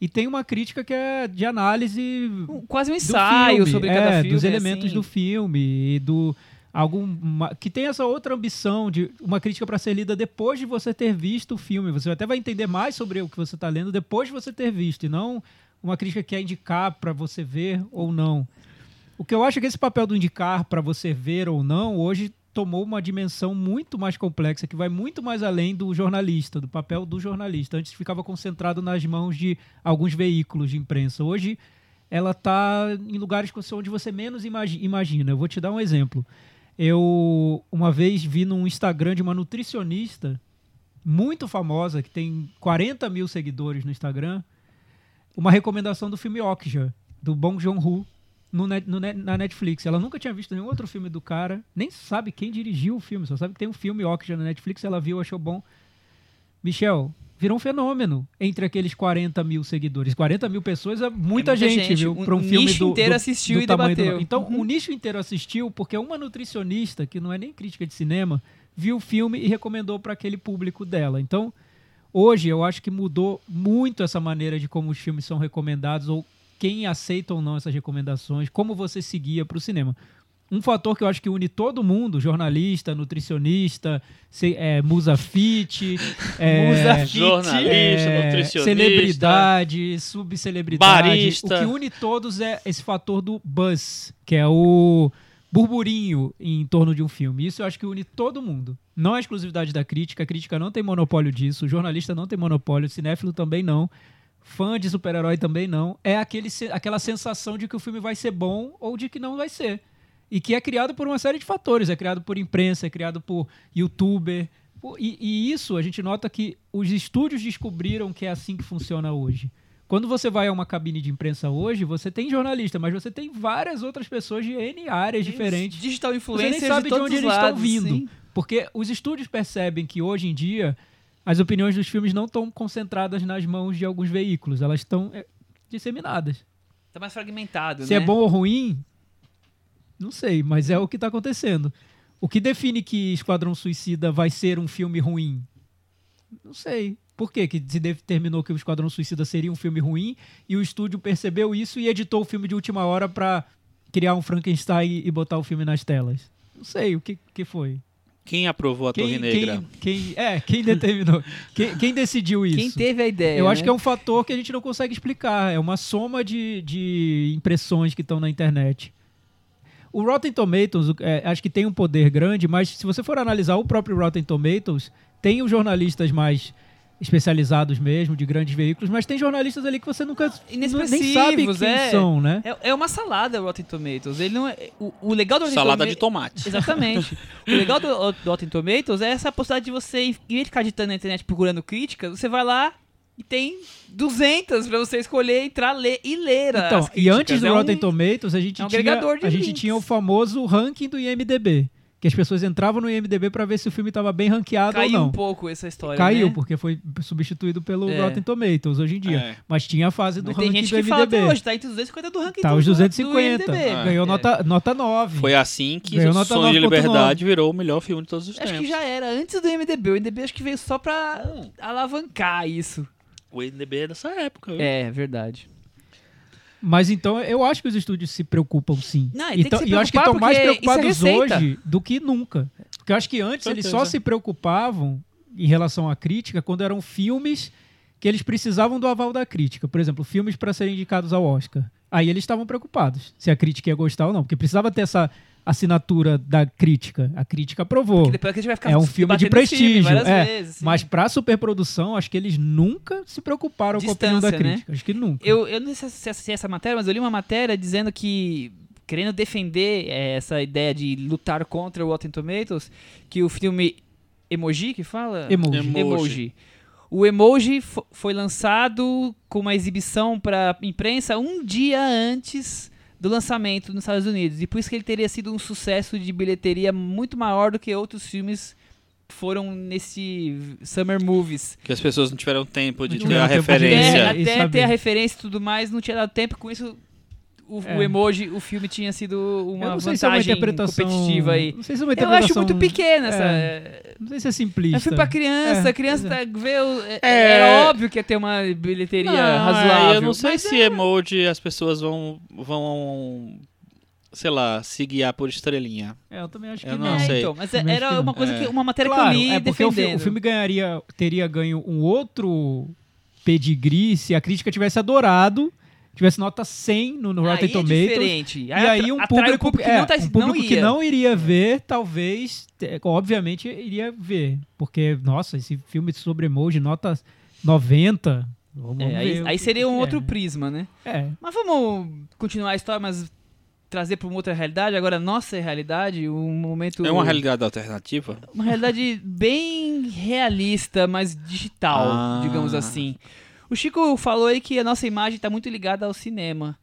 e tem uma crítica que é de análise Quase um ensaio filme, sobre é, cada filme. dos elementos assim. do filme e do algum uma- que tem essa outra ambição de uma crítica para ser lida depois de você ter visto o filme. Você até vai entender mais sobre o que você está lendo depois de você ter visto e não uma crítica que quer indicar para você ver ou não. O que eu acho é que esse papel do indicar para você ver ou não hoje tomou uma dimensão muito mais complexa que vai muito mais além do jornalista, do papel do jornalista. Antes ficava concentrado nas mãos de alguns veículos de imprensa. Hoje ela está em lugares onde você menos imagi- imagina. Eu vou te dar um exemplo. Eu uma vez vi num Instagram de uma nutricionista muito famosa, que tem 40 mil seguidores no Instagram, uma recomendação do filme Okja, do Bong Joon-ho no net- no net- na Netflix. Ela nunca tinha visto nenhum outro filme do cara, nem sabe quem dirigiu o filme, só sabe que tem um filme Oxygen na Netflix, ela viu, achou bom. Michel, virou um fenômeno entre aqueles 40 mil seguidores. 40 mil pessoas é muita, muita gente, gente. viu? Um- Para um filme nicho do, inteiro do- assistiu do e tamanho do- debateu. Então, Uhum. o nicho inteiro assistiu porque uma nutricionista, que não é nem crítica de cinema, viu o filme e recomendou para aquele público dela. Então, hoje eu acho que mudou muito essa maneira de como os filmes são recomendados ou quem aceita ou não essas recomendações, como você seguia para o cinema. Um fator que eu acho que une todo mundo, jornalista, nutricionista, se- é, musa fit, é, Musa fit. Jornalista, é, nutricionista. celebridade, subcelebridade. Barista. O que une todos é esse fator do buzz, que é o burburinho em torno de um filme. Isso eu acho que une todo mundo. Não é exclusividade da crítica, a crítica não tem monopólio disso, o jornalista não tem monopólio, o cinéfilo também não. Fã de super-herói também não. É aquele, aquela sensação de que o filme vai ser bom ou de que não vai ser. E que é criado por uma série de fatores. É criado por imprensa, é criado por youtuber. por- E, e isso a gente nota que os estúdios descobriram que é assim que funciona hoje. Quando você vai a uma cabine de imprensa hoje, você tem jornalista, mas você tem várias outras pessoas de N áreas diferentes. Digital Você influencers nem sabe de de onde eles estão lados, vindo. sim. Porque os estúdios percebem que hoje em dia as opiniões dos filmes não estão concentradas nas mãos de alguns veículos, elas estão é, disseminadas. Tá mais fragmentado, Se né? é bom ou ruim, não sei, mas é o que está acontecendo. O que define que Esquadrão Suicida vai ser um filme ruim? Não sei. Por quê? que se determinou que o Esquadrão Suicida seria um filme ruim e o estúdio percebeu isso e editou o filme de última hora para criar um Frankenstein e botar o filme nas telas? Não sei o que, que foi. Quem aprovou a Torre Quem, Negra? quem, quem- é, quem determinou? quem, quem decidiu isso? Quem teve a ideia, Eu acho né? que é um fator que a gente não consegue explicar. É uma soma de, de impressões que estão na internet. O Rotten Tomatoes, é, acho que tem um poder grande, mas se você for analisar o próprio Rotten Tomatoes, tem os jornalistas mais especializados mesmo, de grandes veículos, mas tem jornalistas ali que você nunca nem sabe quem é. são, né? É, é uma salada o Rotten Tomatoes. Ele não é, o, o legal do Rotten Salada Toma- de tomate. Exatamente. o legal do, do Rotten Tomatoes é essa possibilidade de você, em vez de ficar digitando na internet procurando críticas, você vai lá e tem 200 pra você escolher, entrar, ler e ler Então, as e críticas. antes do é um- Rotten Tomatoes, a gente, é um tinha, a gente tinha o famoso ranking do IMDB, que as pessoas entravam no IMDB para ver se o filme estava bem ranqueado Caiu ou não. um pouco essa história, Caiu, né? porque foi substituído pelo É. Rotten Tomatoes hoje em dia. É. Mas tinha a fase do Mas ranking tem gente do que fala IMDB. até hoje, tá entre os 250 do ranking Tá, do, os do 250. IMDB. Ah. Ganhou É. nota, nota 9. Foi assim que Ganhou o nota Sonho de 9.9. Liberdade virou o melhor filme de todos os Acho tempos. que já era antes do IMDB. O IMDB acho que veio só pra alavancar isso. O IMDB é dessa época. viu? É, verdade. Mas então eu acho que os estúdios se preocupam sim. Não, e tem que então, se e eu acho que estão mais é preocupados receita. hoje do que nunca. Porque eu acho que antes eles só se preocupavam em relação à crítica quando eram filmes que eles precisavam do aval da crítica. Por exemplo, filmes para serem indicados ao Oscar. Aí eles estavam preocupados se a crítica ia gostar ou não, porque precisava ter essa assinatura da crítica. A crítica aprovou. Porque depois que a gente vai ficar É um filme de filme prestígio, várias é. vezes, sim. Mas pra superprodução, acho que eles nunca se preocuparam com a opinião da Distância, né? crítica. Acho que nunca. Eu, eu não sei se é essa matéria, mas eu li uma matéria dizendo que, querendo defender eh, essa ideia de lutar contra o Rotten Tomatoes, que o filme Emoji, que fala? Emoji. Emoji. Emoji. O Emoji fo- foi lançado com uma exibição para imprensa um dia antes do lançamento nos Estados Unidos. E por isso que ele teria sido um sucesso de bilheteria muito maior do que outros filmes foram nesse Summer Movies. Que as pessoas não tiveram tempo de Não ter a tempo de referência. Até saber. ter a referência e tudo mais, não tinha dado tempo. Com isso, o, É. o emoji, o filme tinha sido Eu uma não sei se é uma vantagem interpretação competitiva aí. Não sei se é uma Eu interpretação. acho muito pequena essa. É. Não sei se é simplista. É filme pra criança, É, a criança é. tá, vê o, é- É. Era óbvio que ia ter uma bilheteria Não, razoável. é, eu não sei se emoji as pessoas vão, vão, sei lá, se guiar por estrelinha. É, eu também acho que Eu não. não é, sei. então, mas Também era uma coisa É. que uma matéria Claro, que eu li é porque defendendo. o filme ganharia, teria ganho um outro pedigree se a crítica tivesse adorado, tivesse nota 100 no, no Rotten aí Tomatoes. É diferente. E aí um público, público que é, não, tá, um público que ia. não iria ver, talvez, te- obviamente iria ver, porque nossa, esse filme sobre emoji nota 90. Vamos É, aí, aí que seria que um é, outro né? prisma, né? É, Mas vamos continuar a história, mas trazer para uma outra realidade. Agora, nossa realidade, um momento. É uma realidade alternativa? Uma realidade bem realista, mas digital, Ah. digamos assim. O Chico falou aí que a nossa imagem está muito ligada ao cinema.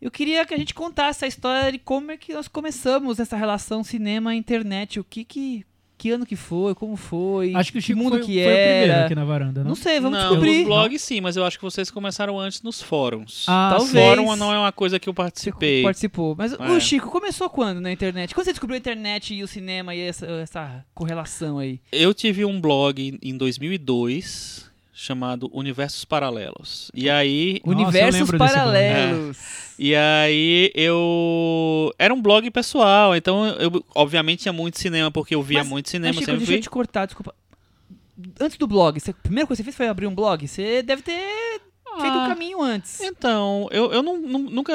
Eu queria que a gente contasse a história de como é que nós começamos essa relação cinema-internet. O que que... Que ano que foi? Como foi? Acho que o Chico mundo foi, que foi o primeiro era? aqui na varanda, não? Não sei, vamos não, descobrir. nos blogs sim, mas eu acho que vocês começaram antes nos fóruns. Ah, Talvez. Fórum não é uma coisa que eu Você participei. participou. Mas É. o Chico começou quando na internet? Quando você descobriu a internet e o cinema e essa, essa correlação aí? Eu tive um blog em- em 2002 chamado Universos Paralelos. E aí, Universos desse paralelos. e aí eu era um blog pessoal, então eu obviamente tinha muito cinema porque eu via Mas- muito Mas, cinema, Chico, sempre deixa eu te cortar, desculpa. Antes do blog, você, a primeira coisa que você fez foi abrir um blog? Você deve ter feito o Ah, caminho antes. Então, eu, eu não, nu- nunca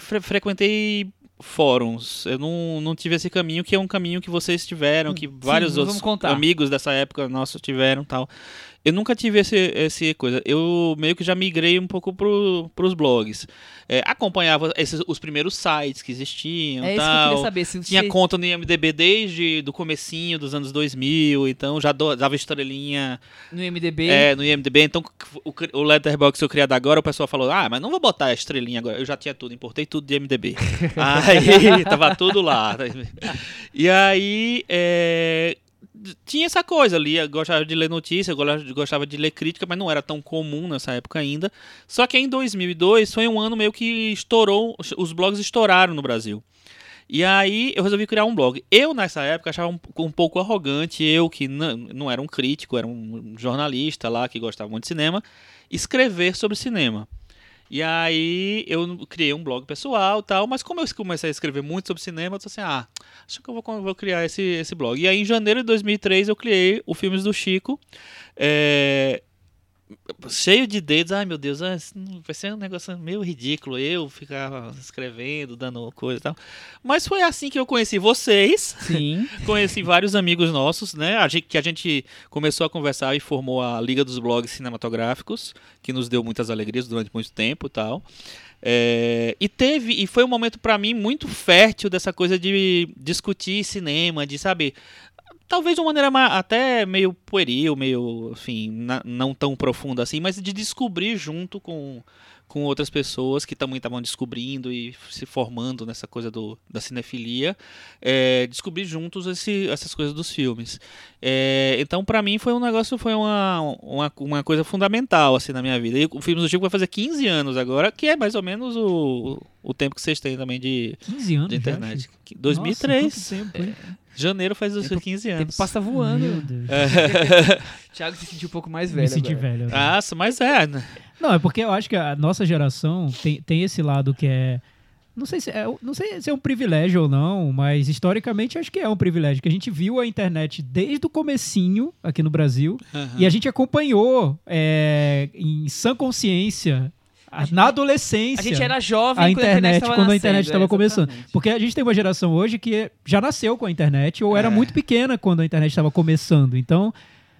fre- frequentei fóruns. Eu não, não tive esse caminho, que é um caminho que vocês tiveram, que vários vamos outros amigos dessa época nossos tiveram tal. Eu nunca tive esse, esse coisa. Eu meio que já migrei um pouco pro, pros blogs. É, acompanhava esses, os primeiros sites que existiam é que tal. queria saber. Se Tinha você... conta no IMDB desde do comecinho dos anos 2000, então já do- dava estrelinha no MDB. é, no IMDB, então o, o Letterboxd eu criado agora, o pessoal falou, ah, mas não vou botar a estrelinha agora. Eu já tinha tudo, importei tudo de IMDB. aí, tava tudo lá. E aí, é, tinha essa coisa ali, eu gostava de ler notícia, gostava de ler crítica, mas não era tão comum nessa época ainda. Só que em 2002 foi um ano meio que estourou, os blogs estouraram no Brasil. E aí eu resolvi criar um blog. Eu, nessa época, achava um, um pouco arrogante, eu que não, não era um crítico, era um jornalista lá que gostava muito de cinema, escrever sobre cinema. E aí eu criei um blog pessoal tal, mas como eu comecei a escrever muito sobre cinema, eu disse assim, ah, acho que eu vou, vou criar esse, esse blog. E aí em janeiro de 2003 eu criei o Filmes do Chico, é, cheio de dedos, ai meu Deus, vai ser um negócio meio ridículo eu ficar escrevendo, dando coisa e tal. Mas foi assim que eu conheci vocês, Sim. conheci vários amigos nossos, né? A gente, que a gente começou a conversar e formou a Liga dos Blogs Cinematográficos, que nos deu muitas alegrias durante muito tempo e tal. É, e teve, e foi um momento pra mim muito fértil dessa coisa de discutir cinema, de saber. Talvez de uma maneira ma- até meio pueril, meio, enfim, não tão profunda assim, mas de descobrir junto com, com outras pessoas que também estavam descobrindo e se formando nessa coisa do, da cinefilia, é, descobrir juntos esse- essas coisas dos filmes. É, então, pra mim, foi um negócio, foi uma, uma, uma coisa fundamental assim na minha vida. E o Filmes do Chico vai fazer 15 anos agora, que é mais ou menos o, o tempo que vocês têm também de, 15 anos de já, internet. Chico. 2003. Nossa, tempo, hein? Janeiro faz os Tempo- 15 O tempo anos. passa Meu voando. Deus. Thiago se sentiu um pouco mais Me velho senti agora. velho. Nossa, mas é. né? Não, é porque eu acho que a nossa geração tem, tem esse lado que é. Não sei, se é, não sei se é um privilégio ou não, mas historicamente acho que é um privilégio. Que a gente viu a internet desde o comecinho aqui no Brasil e a gente acompanhou é, em sã consciência na adolescência A gente era jovem a quando internet, a internet tava quando a internet estava é, começando. Porque a gente tem uma geração hoje que já nasceu com a internet ou era É. muito pequena quando a internet estava começando. Então,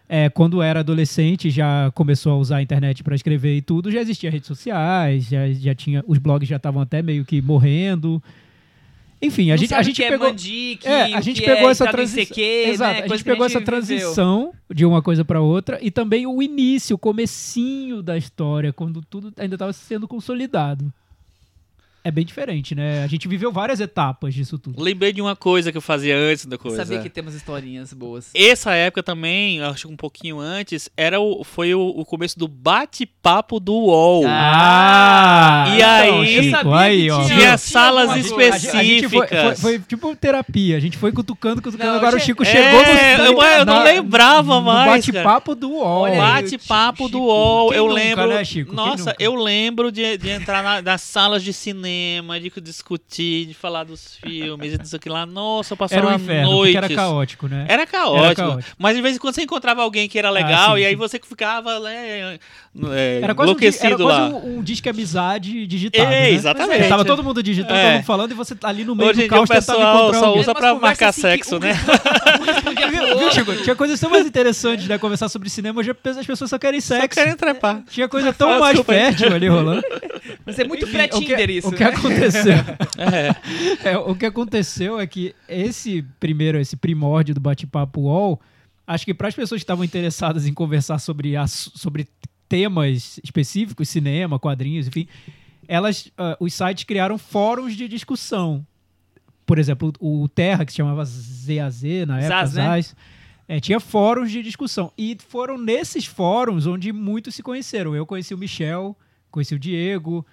é, quando era adolescente, já começou a usar a internet para escrever e tudo, já existia redes sociais, já, já tinha, os blogs já estavam até meio que morrendo. Enfim, a gente, a gente que é pegou. Mandic, É, a gente pegou é essa transição. Exato, né? a gente pegou essa viveu. transição de uma coisa para outra e também o início, o comecinho da história, quando tudo ainda estava sendo consolidado. É bem diferente, né? A gente viveu várias etapas disso tudo. Lembrei de uma coisa que eu fazia antes da coisa. Sabia que temos historinhas boas. Essa época também, acho que um pouquinho antes, era o, foi o, o começo do bate-papo do UOL. Ah! E aí- Eu Chico, sabia aí, que ó. tinha- salas coisa. A gente- a gente foi, foi, específicas. foi tipo terapia. A gente foi cutucando, cutucando. Não, agora o che- Chico É, chegou no, eu- eu não lembrava no mais, bate-papo do UOL. Aí, Bate-papo do UOL, quem eu nunca, lembro. né, Chico? Nossa, eu lembro de, de entrar na- nas salas de cinema, de discutir, de falar dos filmes e disso aqui lá. Nossa, eu passava Era um inferno, noites. era caótico, né? Era caótico, Era caótico. Mas de vez em quando você encontrava alguém que era legal sim, e aí sim. você ficava né, é, Era quase, um, di- era enlouquecido quase lá. um, um disque amizade digitado, É, né? exatamente. Tava todo mundo digitando, É. todo mundo falando e você ali no meio Hoje do caos tentava encontrar só alguém. usa pra marcar assim sexo, um né? Viu, Chico? Tinha coisas tão mais interessantes, né? Conversar sobre cinema, hoje as pessoas só querem Só sexo. querem trepar. Tinha coisa tão Ah, mais fértil ali rolando. Mas é muito pré-Tinder isso, o que né? aconteceu? É. É, o que aconteceu é que esse primeiro, esse primórdio do bate-papo UOL, acho que para as pessoas que estavam interessadas em conversar sobre, ass- sobre temas específicos, cinema, quadrinhos, enfim, elas, ah, os sites criaram fóruns de discussão. Por exemplo, o o Terra, que se chamava ZAZ na época, Zaz, né? Zaz, é, tinha fóruns de discussão. E foram nesses fóruns onde muitos se conheceram. Eu conheci o Michel, conheci o Diego,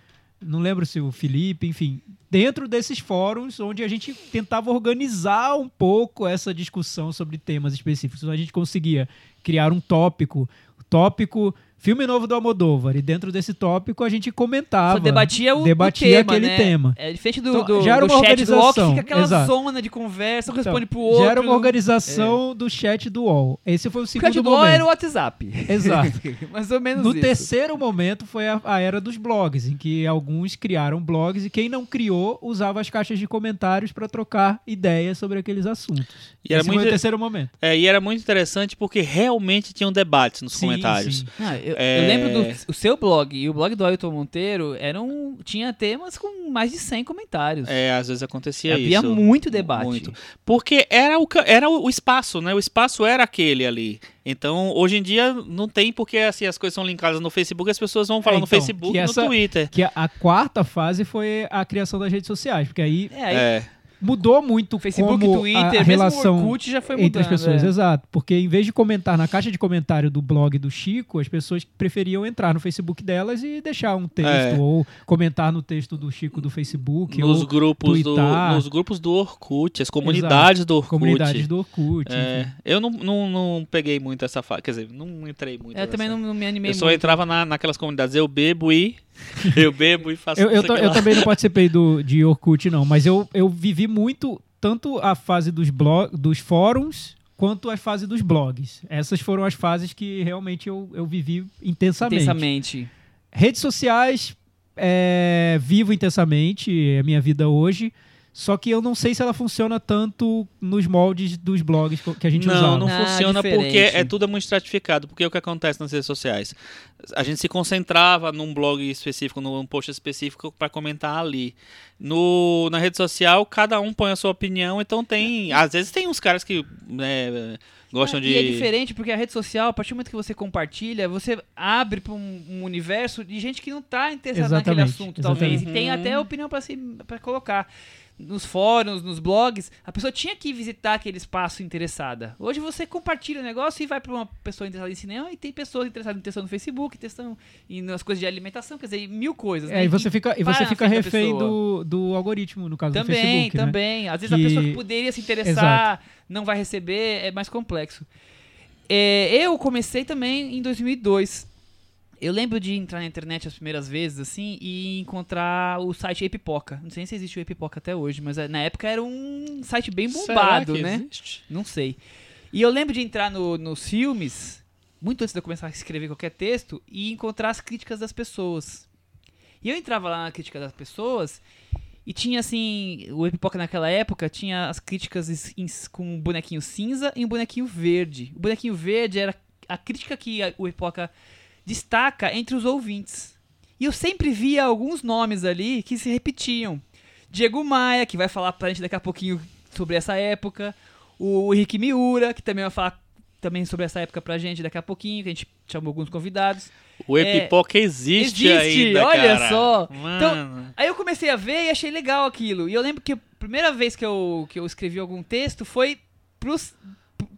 não lembro se o Felipe, enfim. Dentro desses fóruns onde a gente tentava organizar um pouco essa discussão sobre temas específicos. Então a gente conseguia criar um tópico. O tópico filme novo do Almodóvar. E dentro desse tópico a gente comentava. Só debatia o, debatia o tema, aquele né? tema. É diferente do, Então, do, já era do uma chat do UOL, que organização, fica aquela exato. zona de conversa, um Então, responde pro outro. Já era uma organização do chat do UOL. Esse foi o O segundo chat do UOL momento. era o WhatsApp. Exato. Mais ou menos No isso. terceiro momento foi a, a era dos blogs, em que alguns criaram blogs e quem não criou usava as caixas de comentários para trocar ideias sobre aqueles assuntos. E era Esse foi muito- o terceiro momento. É, e era muito interessante porque realmente tinham debates nos Sim, comentários. sim. Ah, eu, É. eu lembro do o seu blog e o blog do Ailton Monteiro eram, tinha temas com mais de 100 comentários. É, às vezes acontecia Havia isso. muito debate. Muito. Porque era o, era o espaço, né? O espaço era aquele ali. Então, hoje em dia, não tem porque assim, as coisas são linkadas no Facebook, as pessoas vão falar no então, Facebook que e essa- no Twitter. Que a, a quarta fase foi a criação das redes sociais, porque aí É, aí É, mudou muito Facebook, como Twitter, a, a mesmo relação o Orkut já foi mudando. entre as pessoas, é. exato. Porque em vez de comentar na caixa de comentário do blog do Chico, as pessoas preferiam entrar no Facebook delas e deixar um texto, É. ou comentar no texto do Chico do Facebook, nos ou grupos do, nos grupos do Orkut, as comunidades do Orkut. comunidades do Orkut. É, eu não, não, não peguei muito essa fase, quer dizer, não entrei muito. Eu também nessa. não, não me animei Eu só muito. entrava na, naquelas comunidades, eu bebo e. eu bebo e faço Eu, eu, eu também não participei do, de Orkut, não, mas eu, eu vivi muito tanto a fase dos, blog, dos fóruns quanto a fase dos blogs. Essas foram as fases que realmente eu, eu vivi intensamente. intensamente. Redes sociais, é, vivo intensamente, é a minha vida hoje. Só que eu não sei se ela funciona tanto nos moldes dos blogs que a gente não, usava. não Ah, funciona diferente. porque é tudo muito estratificado. Porque é o que acontece nas redes sociais. A gente se concentrava num blog específico, num post específico para comentar ali. No, na rede social, cada um põe a sua opinião, então tem. Às vezes tem uns caras que né, gostam Ah, de. E é diferente porque a rede social, a partir do momento que você compartilha, você abre para um, um universo de gente que não tá interessada naquele Exatamente, assunto, talvez. E exatamente. tem até opinião para se para colocar. Nos fóruns, nos blogs, a pessoa tinha que visitar aquele espaço interessada. Hoje você compartilha o negócio e vai para uma pessoa interessada em cinema e tem pessoas interessadas em textão no Facebook, textão e nas coisas de alimentação, quer dizer, mil coisas. É, né? e você fica, e você fica refém do, do algoritmo, no caso do Também, Facebook. né? também. Às vezes Que- a pessoa que poderia se interessar não vai receber, é mais complexo. É, eu comecei também em 2002. Eu lembro de entrar na internet as primeiras vezes, assim, e encontrar o site Epipoca. Não sei nem se existe o Epipoca até hoje, mas é, na época era um site bem bombado, né? existe? Não sei. E eu lembro de entrar no- nos filmes, muito antes de eu começar a escrever qualquer texto, e encontrar as críticas das pessoas. E eu entrava lá na crítica das pessoas e tinha assim, o Epipoca naquela época tinha as críticas com um bonequinho cinza e um bonequinho verde. O bonequinho verde era a crítica que o Epipoca destaca entre os ouvintes. E eu sempre via alguns nomes ali que se repetiam. Diego Maia, que vai falar pra gente daqui a pouquinho sobre essa época. O Henrique Miura, que também vai falar também sobre essa época pra gente daqui a pouquinho, que a gente chamou alguns convidados. O Epipoca existe, É, existe, ainda, olha cara. só. Mano. Aí eu comecei a ver e achei legal aquilo. E eu lembro que a primeira vez que eu, que eu escrevi algum texto foi pros,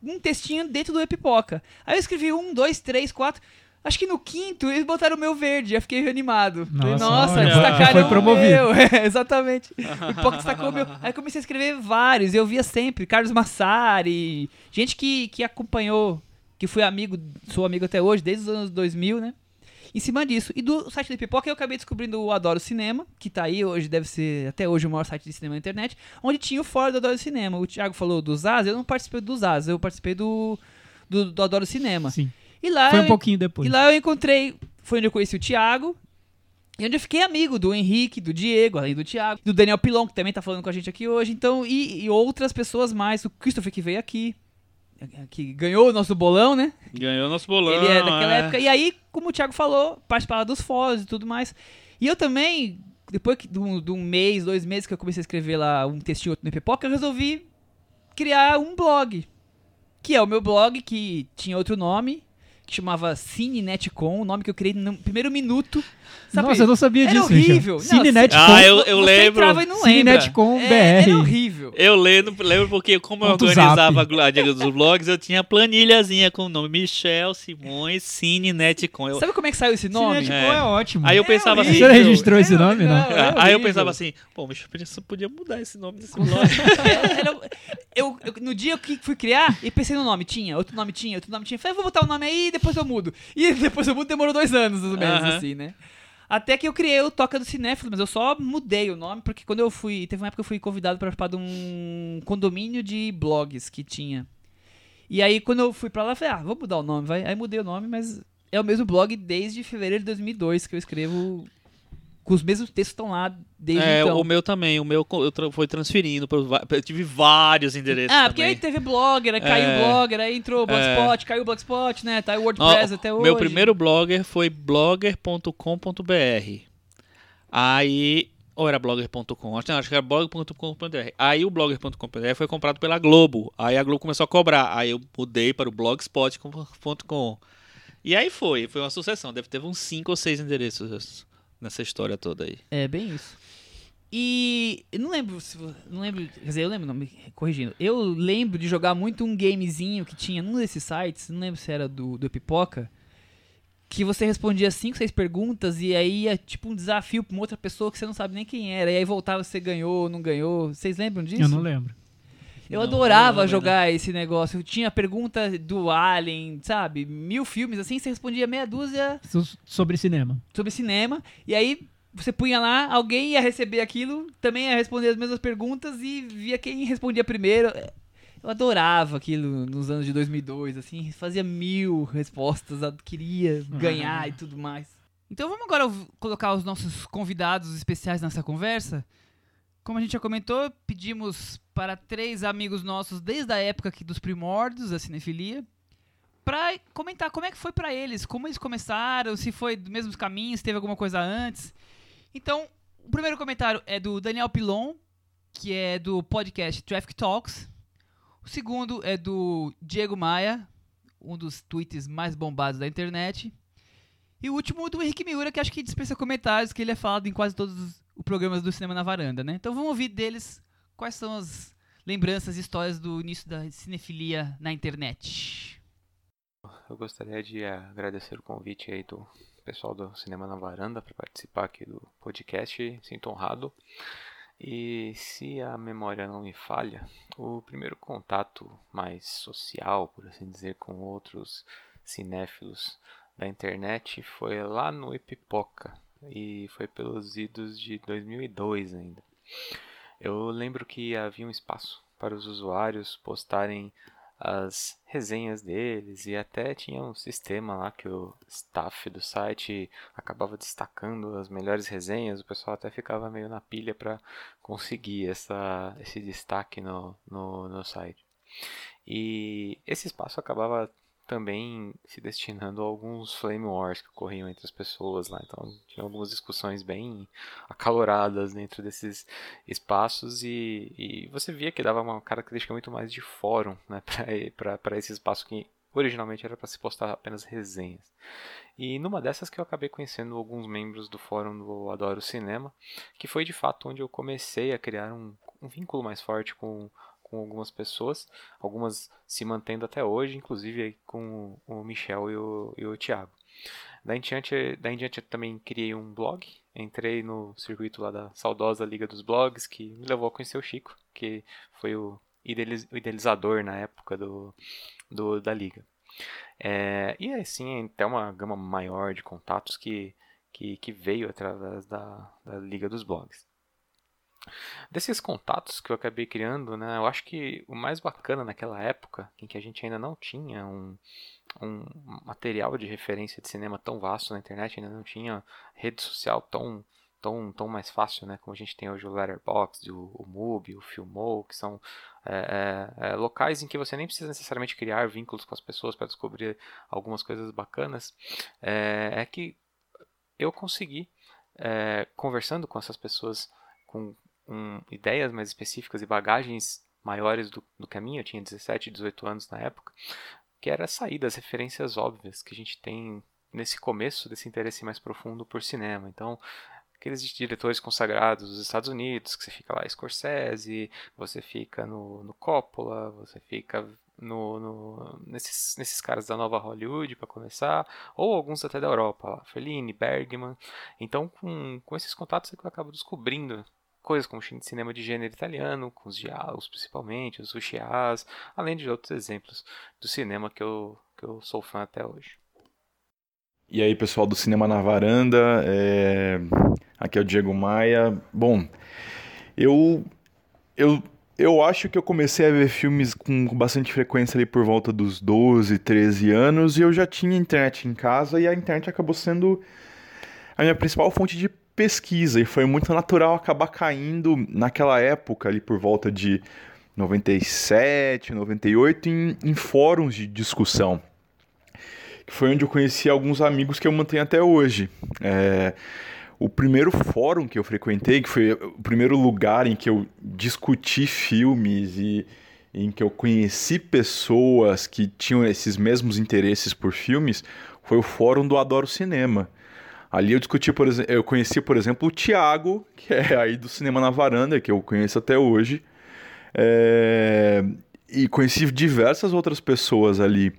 um textinho dentro do Epipoca. Aí eu escrevi um, dois, três, quatro. Acho que no quinto eles botaram o meu verde, eu fiquei animado. Falei, Nossa, Nossa, olha, destacaram foi o promovido. meu. É, exatamente. O Epipoca destacou o meu. Aí comecei a escrever vários, eu via sempre. Carlos Massari, gente que, que acompanhou, que foi amigo, sou amigo até hoje, desde os anos 2000, né? Em cima disso. E do site do Pipoca eu acabei descobrindo o Adoro Cinema, que tá aí hoje, deve ser até hoje o maior site de cinema na internet, onde tinha o fórum do Adoro Cinema. O Thiago falou do Zaz, eu não participei do Zaz, eu participei do, do, do Adoro Cinema. Sim. E lá, Foi um eu- pouquinho depois. e lá eu encontrei, foi onde eu conheci o Thiago, e onde eu fiquei amigo do Henrique, do Diego, além do Thiago, do Daniel Pilon, que também tá falando com a gente aqui hoje, então, e, e outras pessoas mais, o Christopher que veio aqui, que ganhou o nosso bolão, né? Ganhou nosso bolão. Ele é daquela é. época. E aí, como o Thiago falou, participava dos fóruns e tudo mais. E eu também, depois que- de um, de um mês, dois meses que eu comecei a escrever lá um textinho outro no Pipoca, eu resolvi criar um blog. Que é o meu blog, que tinha outro nome, que chamava Cine Netcom, o nome que eu criei no primeiro minuto. Sabe? Nossa, eu não sabia Era disso, horrível. Michel. Não, Cinenet.com. Ah, eu, eu lembro. entrava e não lembra. Cinenet.com É, BR. era horrível. Eu lembro, lembro porque como eu organizava zap. a dica dos blogs, eu tinha planilhazinha com o nome Michel Simões Cine Netcom. Eu- Sabe como é que saiu esse nome? Cinenet.com é. ótimo. Aí eu É pensava assim, horrível. Você registrou esse nome, não? é Aí eu pensava assim, pô, mas eu podia- mudar esse nome desse blog. Eu, eu- no dia que fui criar, e pensei no nome. Tinha, outro nome tinha, outro nome tinha. Falei, vou botar o nome aí e depois eu mudo. E depois eu mudo demorou dois anos, mais ou menos, Aham. assim, né? Até que eu criei o Toca do Cinéfilo, mas eu só mudei o nome, porque quando eu fui. Teve uma época que eu fui convidado para participar de um condomínio de blogs que tinha. E aí, quando eu fui pra lá, eu falei, ah, vou mudar o nome, vai. Aí mudei o nome, mas é o mesmo blog desde fevereiro de 2002 que eu escrevo. Com os mesmos textos estão lá desde É, então. o meu também, o meu eu tra- foi transferindo, eu tive vários endereços Ah, porque aí também. teve blogger, aí caiu o É. blogger, aí entrou o Blogspot, caiu o Blogspot, né? Tá aí o Ó, WordPress até hoje. Meu primeiro blogger foi blogger.com.br. Aí. Ou era blogger.com? Acho, acho que era blog.com.br. Aí o blogger.com.br foi comprado pela Globo. Aí a Globo começou a cobrar. Aí eu mudei para o blogspot.com. E aí foi, foi uma sucessão. Deve ter uns 5 ou 6 endereços nessa história toda aí. É, bem isso. E eu não lembro se não lembro, quer dizer, eu lembro, não, me corrigindo. Eu lembro de jogar muito um gamezinho que tinha num desses sites, não lembro se era do, do Pipoca, que você respondia cinco, seis perguntas e aí ia tipo um desafio pra uma outra pessoa que você não sabe nem quem era. E aí voltava se você ganhou ou não ganhou. Vocês lembram disso? Eu não lembro. Eu Não, adorava não jogar esse negócio. Eu tinha pergunta do Alien, sabe? Mil filmes assim, você respondia meia dúzia So- Sobre cinema. sobre cinema. E aí você punha lá, alguém ia receber aquilo, também ia responder as mesmas perguntas e via quem respondia primeiro. Eu adorava aquilo nos anos de 2002, assim, fazia mil respostas, queria ganhar e tudo mais. Então vamos agora colocar os nossos convidados especiais nessa conversa. Como a gente já comentou, pedimos para três amigos nossos desde a época aqui dos primórdios da cinefilia para comentar como é que foi para eles, como eles começaram, se foi dos mesmos caminhos, teve alguma coisa antes. Então, o primeiro comentário é do Daniel Pilon, que é do podcast Traffic Talks. O segundo é do Diego Maia, um dos tweets mais bombados da internet. E o último do Henrique Miura, que acho que dispensa comentários, que ele é falado em quase todos os os programas do Cinema na Varanda, né? Então vamos ouvir deles quais são as lembranças e histórias do início da cinefilia na internet. Eu gostaria de agradecer o convite aí do pessoal do Cinema na Varanda para participar aqui do podcast. Sinto honrado. E se a memória não me falha, o primeiro contato mais social, por assim dizer, com outros cinéfilos da internet foi lá no Epipoca e foi pelos idos de 2002 ainda. Eu lembro que havia um espaço para os usuários postarem as resenhas deles e até tinha um sistema lá que o staff do site acabava destacando as melhores resenhas, o pessoal até ficava meio na pilha para conseguir essa, esse destaque no, no, no site. E esse espaço acabava também se destinando a alguns flame wars que ocorriam entre as pessoas lá. Então tinha algumas discussões bem acaloradas dentro desses espaços e, e você via que dava uma característica muito mais de fórum né, para esse espaço que originalmente era para se postar apenas resenhas. E numa dessas que eu acabei conhecendo alguns membros do fórum do Adoro Cinema, que foi de fato onde eu comecei a criar um, um vínculo mais forte com com algumas pessoas, algumas se mantendo até hoje, inclusive com o Michel e o, e o Thiago. Daí em, diante, daí em diante eu também criei um blog, entrei no circuito lá da saudosa Liga dos Blogs, que me levou a conhecer o Chico, que foi o, idealiz, o idealizador na época do, do da Liga. É, e assim, até uma gama maior de contatos que, que, que veio através da, da Liga dos Blogs. Desses contatos que eu acabei criando, né, eu acho que o mais bacana naquela época, em que a gente ainda não tinha um, um material de referência de cinema tão vasto na internet, ainda não tinha rede social tão, tão, tão mais fácil, né, como a gente tem hoje o Letterboxd, o, o Mubi, o Filmou, que são é, é, locais em que você nem precisa necessariamente criar vínculos com as pessoas para descobrir algumas coisas bacanas, é, é que eu consegui, conversando com essas pessoas com um, ideias mais específicas e bagagens maiores do, do que a minha, eu tinha 17, 18 anos na época, que era sair das referências óbvias que a gente tem nesse começo desse interesse mais profundo por cinema. Então, aqueles diretores consagrados dos Estados Unidos, que você fica lá Scorsese, você fica no, no Coppola, você fica no, no, nesses, nesses caras da nova Hollywood para começar, ou alguns até da Europa, lá, Fellini, Bergman. Então, com, com esses contatos, é eu acabo descobrindo coisas como cinema de gênero italiano, com os diálogos principalmente, os rushias, além de outros exemplos do cinema que eu, que eu sou fã até hoje. E aí, pessoal do Cinema na Varanda, é... aqui é o Diego Maia. Bom, eu, eu, eu acho que eu comecei a ver filmes com bastante frequência ali por volta dos 12, 13 anos e eu já tinha internet em casa e a internet acabou sendo a minha principal fonte de pesquisa e foi muito natural acabar caindo naquela época ali por volta de 97, 98 em, em fóruns de discussão que foi onde eu conheci alguns amigos que eu mantenho até hoje. É, o primeiro fórum que eu frequentei, que foi o primeiro lugar em que eu discuti filmes e em que eu conheci pessoas que tinham esses mesmos interesses por filmes, foi o fórum do Adoro Cinema. Ali eu discuti, por exemplo, eu conheci, por exemplo, o Thiago, que é aí do Cinema na Varanda, que eu conheço até hoje. É... E conheci diversas outras pessoas ali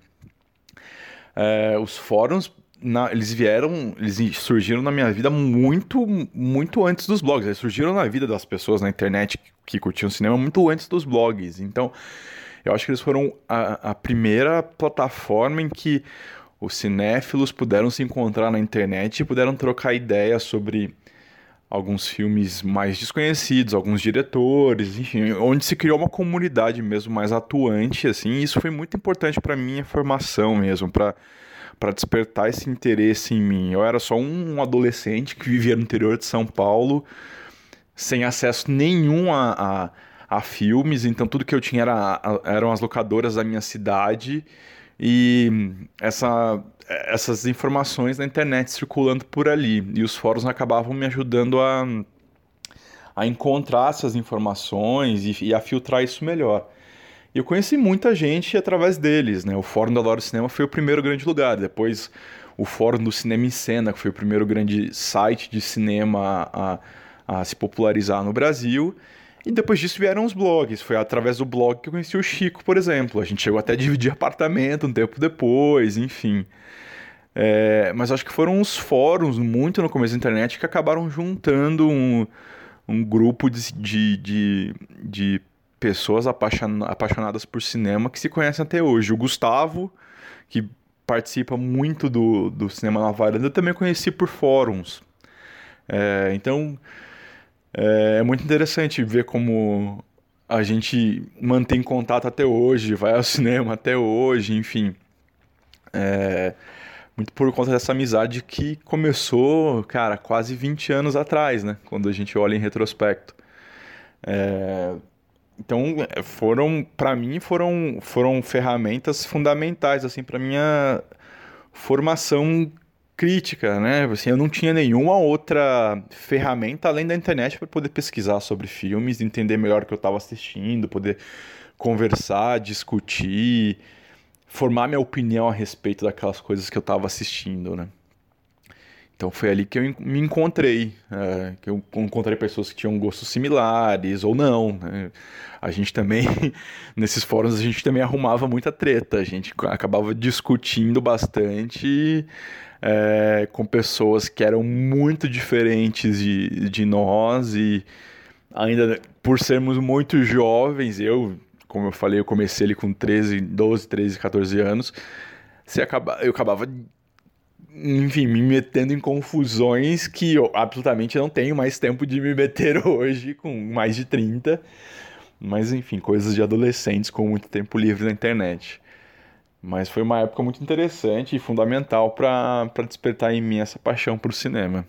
é, os fóruns na, eles vieram, eles surgiram na minha vida muito, muito antes dos blogs. Eles surgiram na vida das pessoas na internet que, curtiam cinema muito antes dos blogs. Então, eu acho que eles foram a, a primeira plataforma em que os cinéfilos puderam se encontrar na internet e puderam trocar ideias sobre alguns filmes mais desconhecidos, alguns diretores, enfim, onde se criou uma comunidade mesmo mais atuante, assim, e isso foi muito importante para minha formação mesmo, para para despertar esse interesse em mim. Eu era só um adolescente que vivia no interior de São Paulo, sem acesso nenhum a, a, a filmes, então tudo que eu tinha era, eram as locadoras da minha cidade e essa, essas informações na internet circulando por ali. E os fóruns acabavam me ajudando a, a encontrar essas informações e, e a filtrar isso melhor. E eu conheci muita gente através deles, né? O Fórum da Lore Cinema foi o primeiro grande lugar, depois o Fórum do Cinema em Cena, que foi o primeiro grande site de cinema a, a se popularizar no Brasil. E depois disso vieram os blogs. Foi através do blog que eu conheci o Chico, por exemplo. A gente chegou até a dividir apartamento um tempo depois, enfim. É, mas acho que foram os fóruns, muito no começo da internet, que acabaram juntando um, um grupo de, de, de, de pessoas apaixonadas por cinema que se conhecem até hoje. O Gustavo, que participa muito do, do Cinema na Varanda, eu também conheci por fóruns. É, então, é, é muito interessante ver como a gente mantém contato até hoje, vai ao cinema até hoje, enfim. É, muito por conta dessa amizade que começou, cara, quase 20 anos atrás, né? Quando a gente olha em retrospecto. É, então, foram, para mim, foram, foram ferramentas fundamentais, assim, para minha formação crítica, né? Assim, eu não tinha nenhuma outra ferramenta além da internet para poder pesquisar sobre filmes, entender melhor o que eu estava assistindo, poder conversar, discutir, formar minha opinião a respeito daquelas coisas que eu estava assistindo, né? Então foi ali que eu me encontrei, é, que eu encontrei pessoas que tinham gostos similares ou não. Né? A gente também, nesses fóruns, a gente também arrumava muita treta, a gente acabava discutindo bastante é, com pessoas que eram muito diferentes de, de nós e ainda por sermos muito jovens, eu, como eu falei, eu comecei ali com 13, 12, 13, 14 anos, você acaba, eu acabava enfim, me metendo em confusões que eu absolutamente não tenho mais tempo de me meter hoje, com mais de 30. Mas, enfim, coisas de adolescentes com muito tempo livre na internet. Mas foi uma época muito interessante e fundamental para despertar em mim essa paixão por cinema.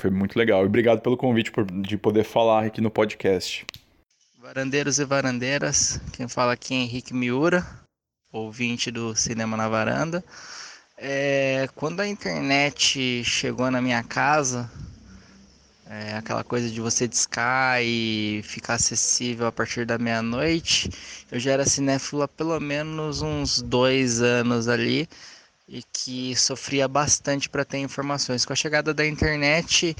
Foi muito legal. E obrigado pelo convite por, de poder falar aqui no podcast. Varandeiros e varandeiras, quem fala aqui é Henrique Miura, ouvinte do Cinema na Varanda. É, quando a internet chegou na minha casa, É aquela coisa de você discar e ficar acessível a partir da meia-noite. Eu já era cinéfilo há pelo menos uns dois anos ali e que sofria bastante para ter informações. Com a chegada da internet,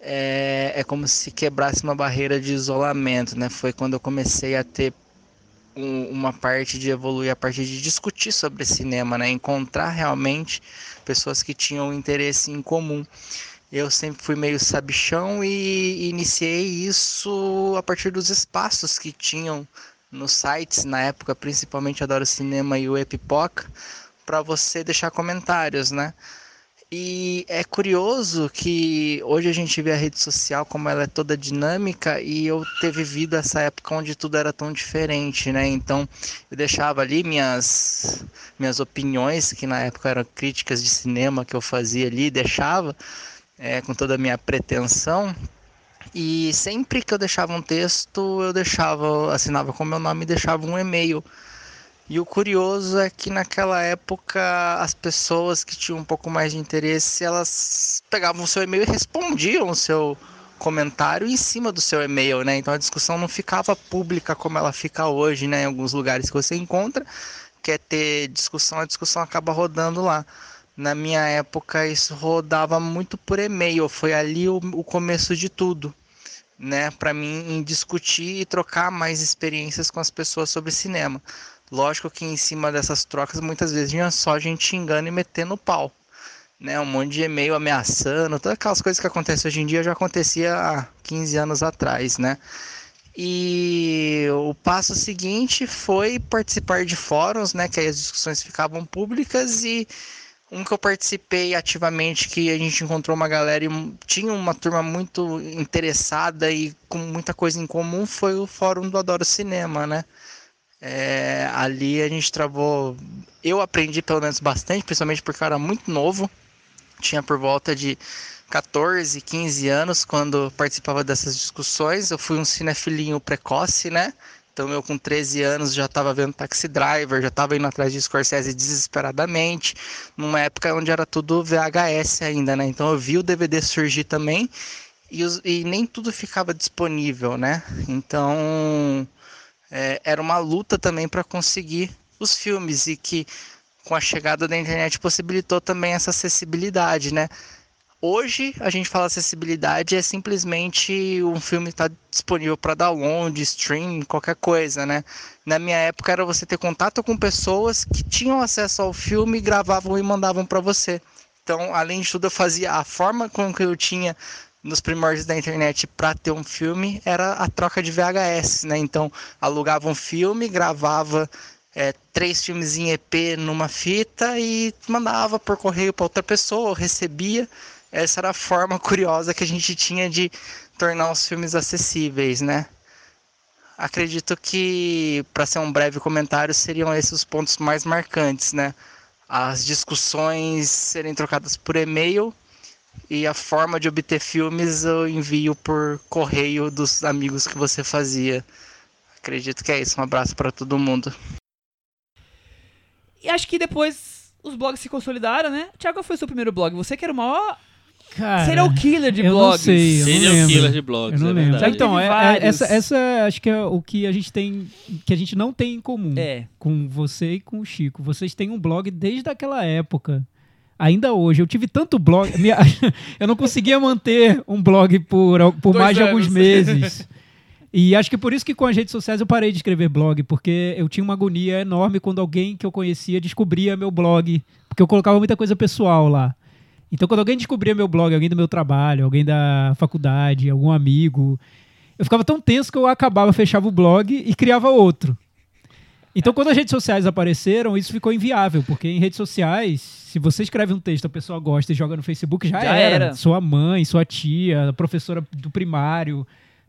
é, é como se quebrasse uma barreira de isolamento, né? Foi quando eu comecei a ter um, uma parte de evoluir, a parte de discutir sobre cinema, né? Encontrar realmente pessoas que tinham interesse em comum. Eu sempre fui meio sabichão e iniciei isso a partir dos espaços que tinham nos sites na época, principalmente Adoro Cinema e o Epipoca, para você deixar comentários, né? E é curioso que hoje a gente vê a rede social como ela é toda dinâmica e eu ter vivido essa época onde tudo era tão diferente, né? Então eu deixava ali minhas minhas opiniões, que na época eram críticas de cinema que eu fazia ali, deixava é, com toda a minha pretensão. E sempre que eu deixava um texto, eu deixava, assinava com meu nome e deixava um e-mail. E o curioso é que naquela época as pessoas que tinham um pouco mais de interesse, elas pegavam o seu e-mail e respondiam o seu comentário em cima do seu e-mail, né? Então a discussão não ficava pública como ela fica hoje, né? Em alguns lugares que você encontra, quer ter discussão, a discussão acaba rodando lá. Na minha época isso rodava muito por e-mail, foi ali o, o começo de tudo, né? Para mim em discutir e trocar mais experiências com as pessoas sobre cinema. Lógico que em cima dessas trocas muitas vezes vinha só gente xingando e metendo pau. Né, um monte de e-mail ameaçando, todas aquelas coisas que acontecem hoje em dia já acontecia há 15 anos atrás, né? E o passo seguinte foi participar de fóruns, né, que aí as discussões ficavam públicas e um que eu participei ativamente, que a gente encontrou uma galera e tinha uma turma muito interessada e com muita coisa em comum, foi o Fórum do Adoro Cinema, né? É, ali a gente travou. Eu aprendi pelo menos bastante, principalmente porque eu era muito novo. Tinha por volta de 14, 15 anos quando participava dessas discussões. Eu fui um cinefilinho precoce, né? Então eu com 13 anos já estava vendo Taxi Driver, já estava indo atrás de Scorsese desesperadamente, numa época onde era tudo VHS ainda, né? Então eu vi o DVD surgir também e, os, e nem tudo ficava disponível, né? Então é, era uma luta também para conseguir os filmes e que com a chegada da internet possibilitou também essa acessibilidade, né? Hoje a gente fala acessibilidade é simplesmente um filme estar tá disponível para download, stream, qualquer coisa, né? Na minha época era você ter contato com pessoas que tinham acesso ao filme, gravavam e mandavam para você. Então, além de tudo, eu fazia a forma com que eu tinha nos primórdios da internet para ter um filme era a troca de VHS, né? Então, alugava um filme, gravava é, três filmes em EP numa fita e mandava por correio para outra pessoa, recebia essa era a forma curiosa que a gente tinha de tornar os filmes acessíveis, né? Acredito que, para ser um breve comentário, seriam esses os pontos mais marcantes, né? As discussões serem trocadas por e-mail e a forma de obter filmes eu envio por correio dos amigos que você fazia. Acredito que é isso. Um abraço para todo mundo. E acho que depois os blogs se consolidaram, né? Tiago, foi o seu primeiro blog? Você que era o maior Cara, Serial killer de eu blogs. Não sei, eu Serial não killer de blogs, Eu não é lembro. verdade. Então, é- é- essa, essa acho que é o que a gente tem, que a gente não tem em comum É. com você e com o Chico. Vocês têm um blog desde aquela época. Ainda hoje, eu tive tanto blog. minha- eu não conseguia manter um blog por, por Dois mais de alguns anos. meses. E acho que por isso que com as redes sociais eu parei de escrever blog, porque eu tinha uma agonia enorme quando alguém que eu conhecia descobria meu blog, porque eu colocava muita coisa pessoal lá. Então, quando alguém descobria meu blog, alguém do meu trabalho, alguém da faculdade, algum amigo, eu ficava tão tenso que eu acabava, fechava o blog e criava outro. Então, quando as redes sociais apareceram, isso ficou inviável, porque em redes sociais, se você escreve um texto, a pessoa gosta e joga no Facebook, já, Já era. era. Sua mãe, sua tia, a professora do primário,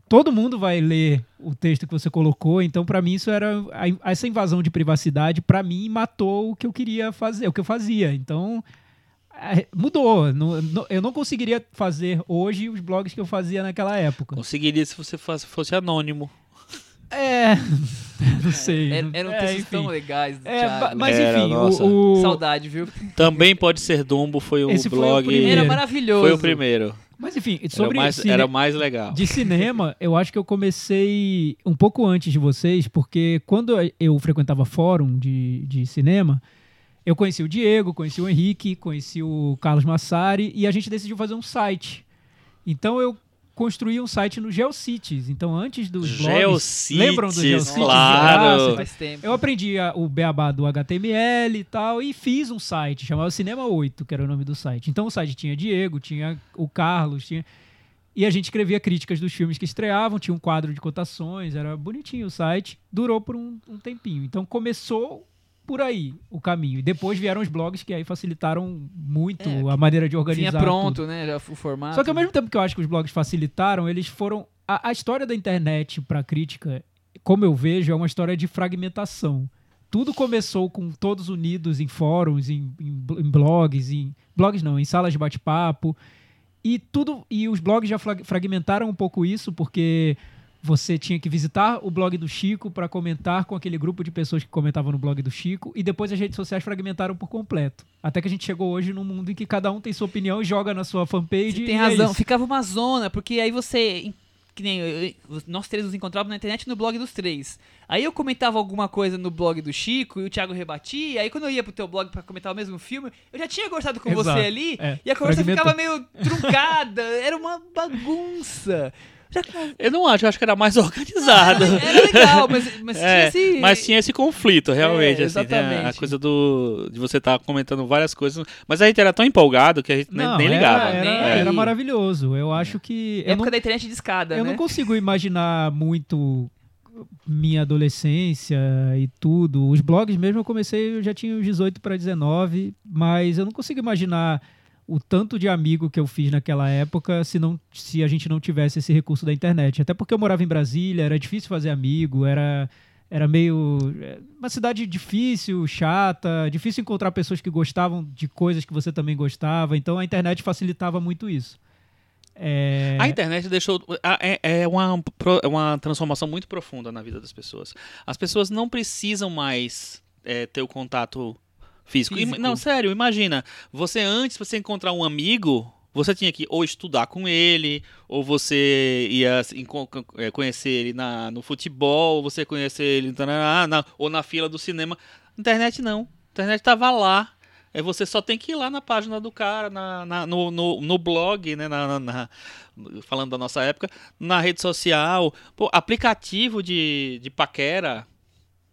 todo mundo vai ler o texto que você colocou. Então, pra mim, isso era essa invasão de privacidade. Pra mim, matou o que eu queria fazer, o que eu fazia. Então, mudou. Não- não- eu não conseguiria fazer hoje os blogs que eu fazia naquela época. Conseguiria se você fosse, fosse anônimo. É, não sei. É, Era- Eram É, textos enfim. tão legais do É, mas Era, enfim, nossa. o, o- Saudade, viu? Também pode ser Dumbo, foi o Esse foi o blog. primeiro. Era maravilhoso. Foi o primeiro. Mas enfim, Era o sobre mais, cine- era mais legal. de cinema, eu acho que eu comecei um pouco antes de vocês, porque quando eu frequentava fórum de, de cinema, eu conheci o Diego, conheci o Henrique, conheci o Carlos Massari e a gente decidiu fazer um site. Então eu construí um site no GeoCities. Então antes dos blogs... Geocities, Lembram do GeoCities? claro. Tempo. Eu aprendi a- o beabá do HTML e tal e fiz um site, chamava Cinema 8, que era o nome do site. Então o site tinha Diego, tinha o Carlos, tinha... E a gente escrevia críticas dos filmes que estreavam, tinha um quadro de cotações, era bonitinho o site. Durou por um, um tempinho. Então começou por aí o caminho. E depois vieram os blogs que aí facilitaram muito É, a maneira de organizar Vinha pronto, né? Já o formato. só que ao mesmo tempo que eu acho que os blogs facilitaram, eles foram. A, a história da internet para crítica, como eu vejo, é uma história de fragmentação. Tudo começou com todos unidos em fóruns, em, em em blogs, em. Blogs não, em salas de bate-papo. E tudo. E os blogs já fragmentaram um pouco isso, porque você tinha que visitar o blog do Chico para comentar com aquele grupo de pessoas que comentavam no blog do Chico, e depois as redes sociais fragmentaram por completo. Até que a gente chegou hoje num mundo em que cada um tem sua opinião e joga na sua fanpage. Você tem é razão. isso. Ficava uma zona, porque aí você. Que nem eu- eu- nós três nos encontrávamos na internet no blog dos três. Aí eu comentava alguma coisa no blog do Chico e o Thiago rebatia. Aí quando eu ia pro teu blog pra comentar o mesmo filme, eu já tinha gostado com Exato, você ali. é. E a conversa ficava meio truncada. era uma bagunça. Eu não acho, eu acho que era mais organizado. era legal, mas, mas É, tinha esse. mas tinha esse conflito, realmente. É, assim, tem a- a, exatamente. coisa do. de você estar comentando várias coisas. Mas a gente era tão empolgado que a gente nem- Não, nem era- ligava. Era, Nem era maravilhoso. Eu acho que. Eu, época não, da internet de escada, eu né? não consigo imaginar muito minha adolescência e tudo. Os blogs mesmo eu comecei, eu já tinha uns 18 para 19, mas eu não consigo imaginar o tanto de amigo que eu fiz naquela época se, não, se a gente não tivesse esse recurso da internet. Até porque eu morava em Brasília, era difícil fazer amigo, era, era meio. é, uma cidade difícil, chata, difícil encontrar pessoas que gostavam de coisas que você também gostava, então a internet facilitava muito isso. É, A internet deixou. É, é uma, é uma transformação muito profunda na vida das pessoas. As pessoas não precisam mais é, ter o contato físico. Físico. Não, sério, imagina. Você antes, você encontrar um amigo, você tinha que ou estudar com ele, ou você ia é, conhecer ele na, no futebol, ou você conhecer ele tarará, na, ou na fila do cinema. Internet não. Internet tava lá. É, você só tem que ir lá na página do cara, na, na- no, no, no blog, né? na- na- na, falando da nossa época, na rede social, pô, aplicativo de, de paquera.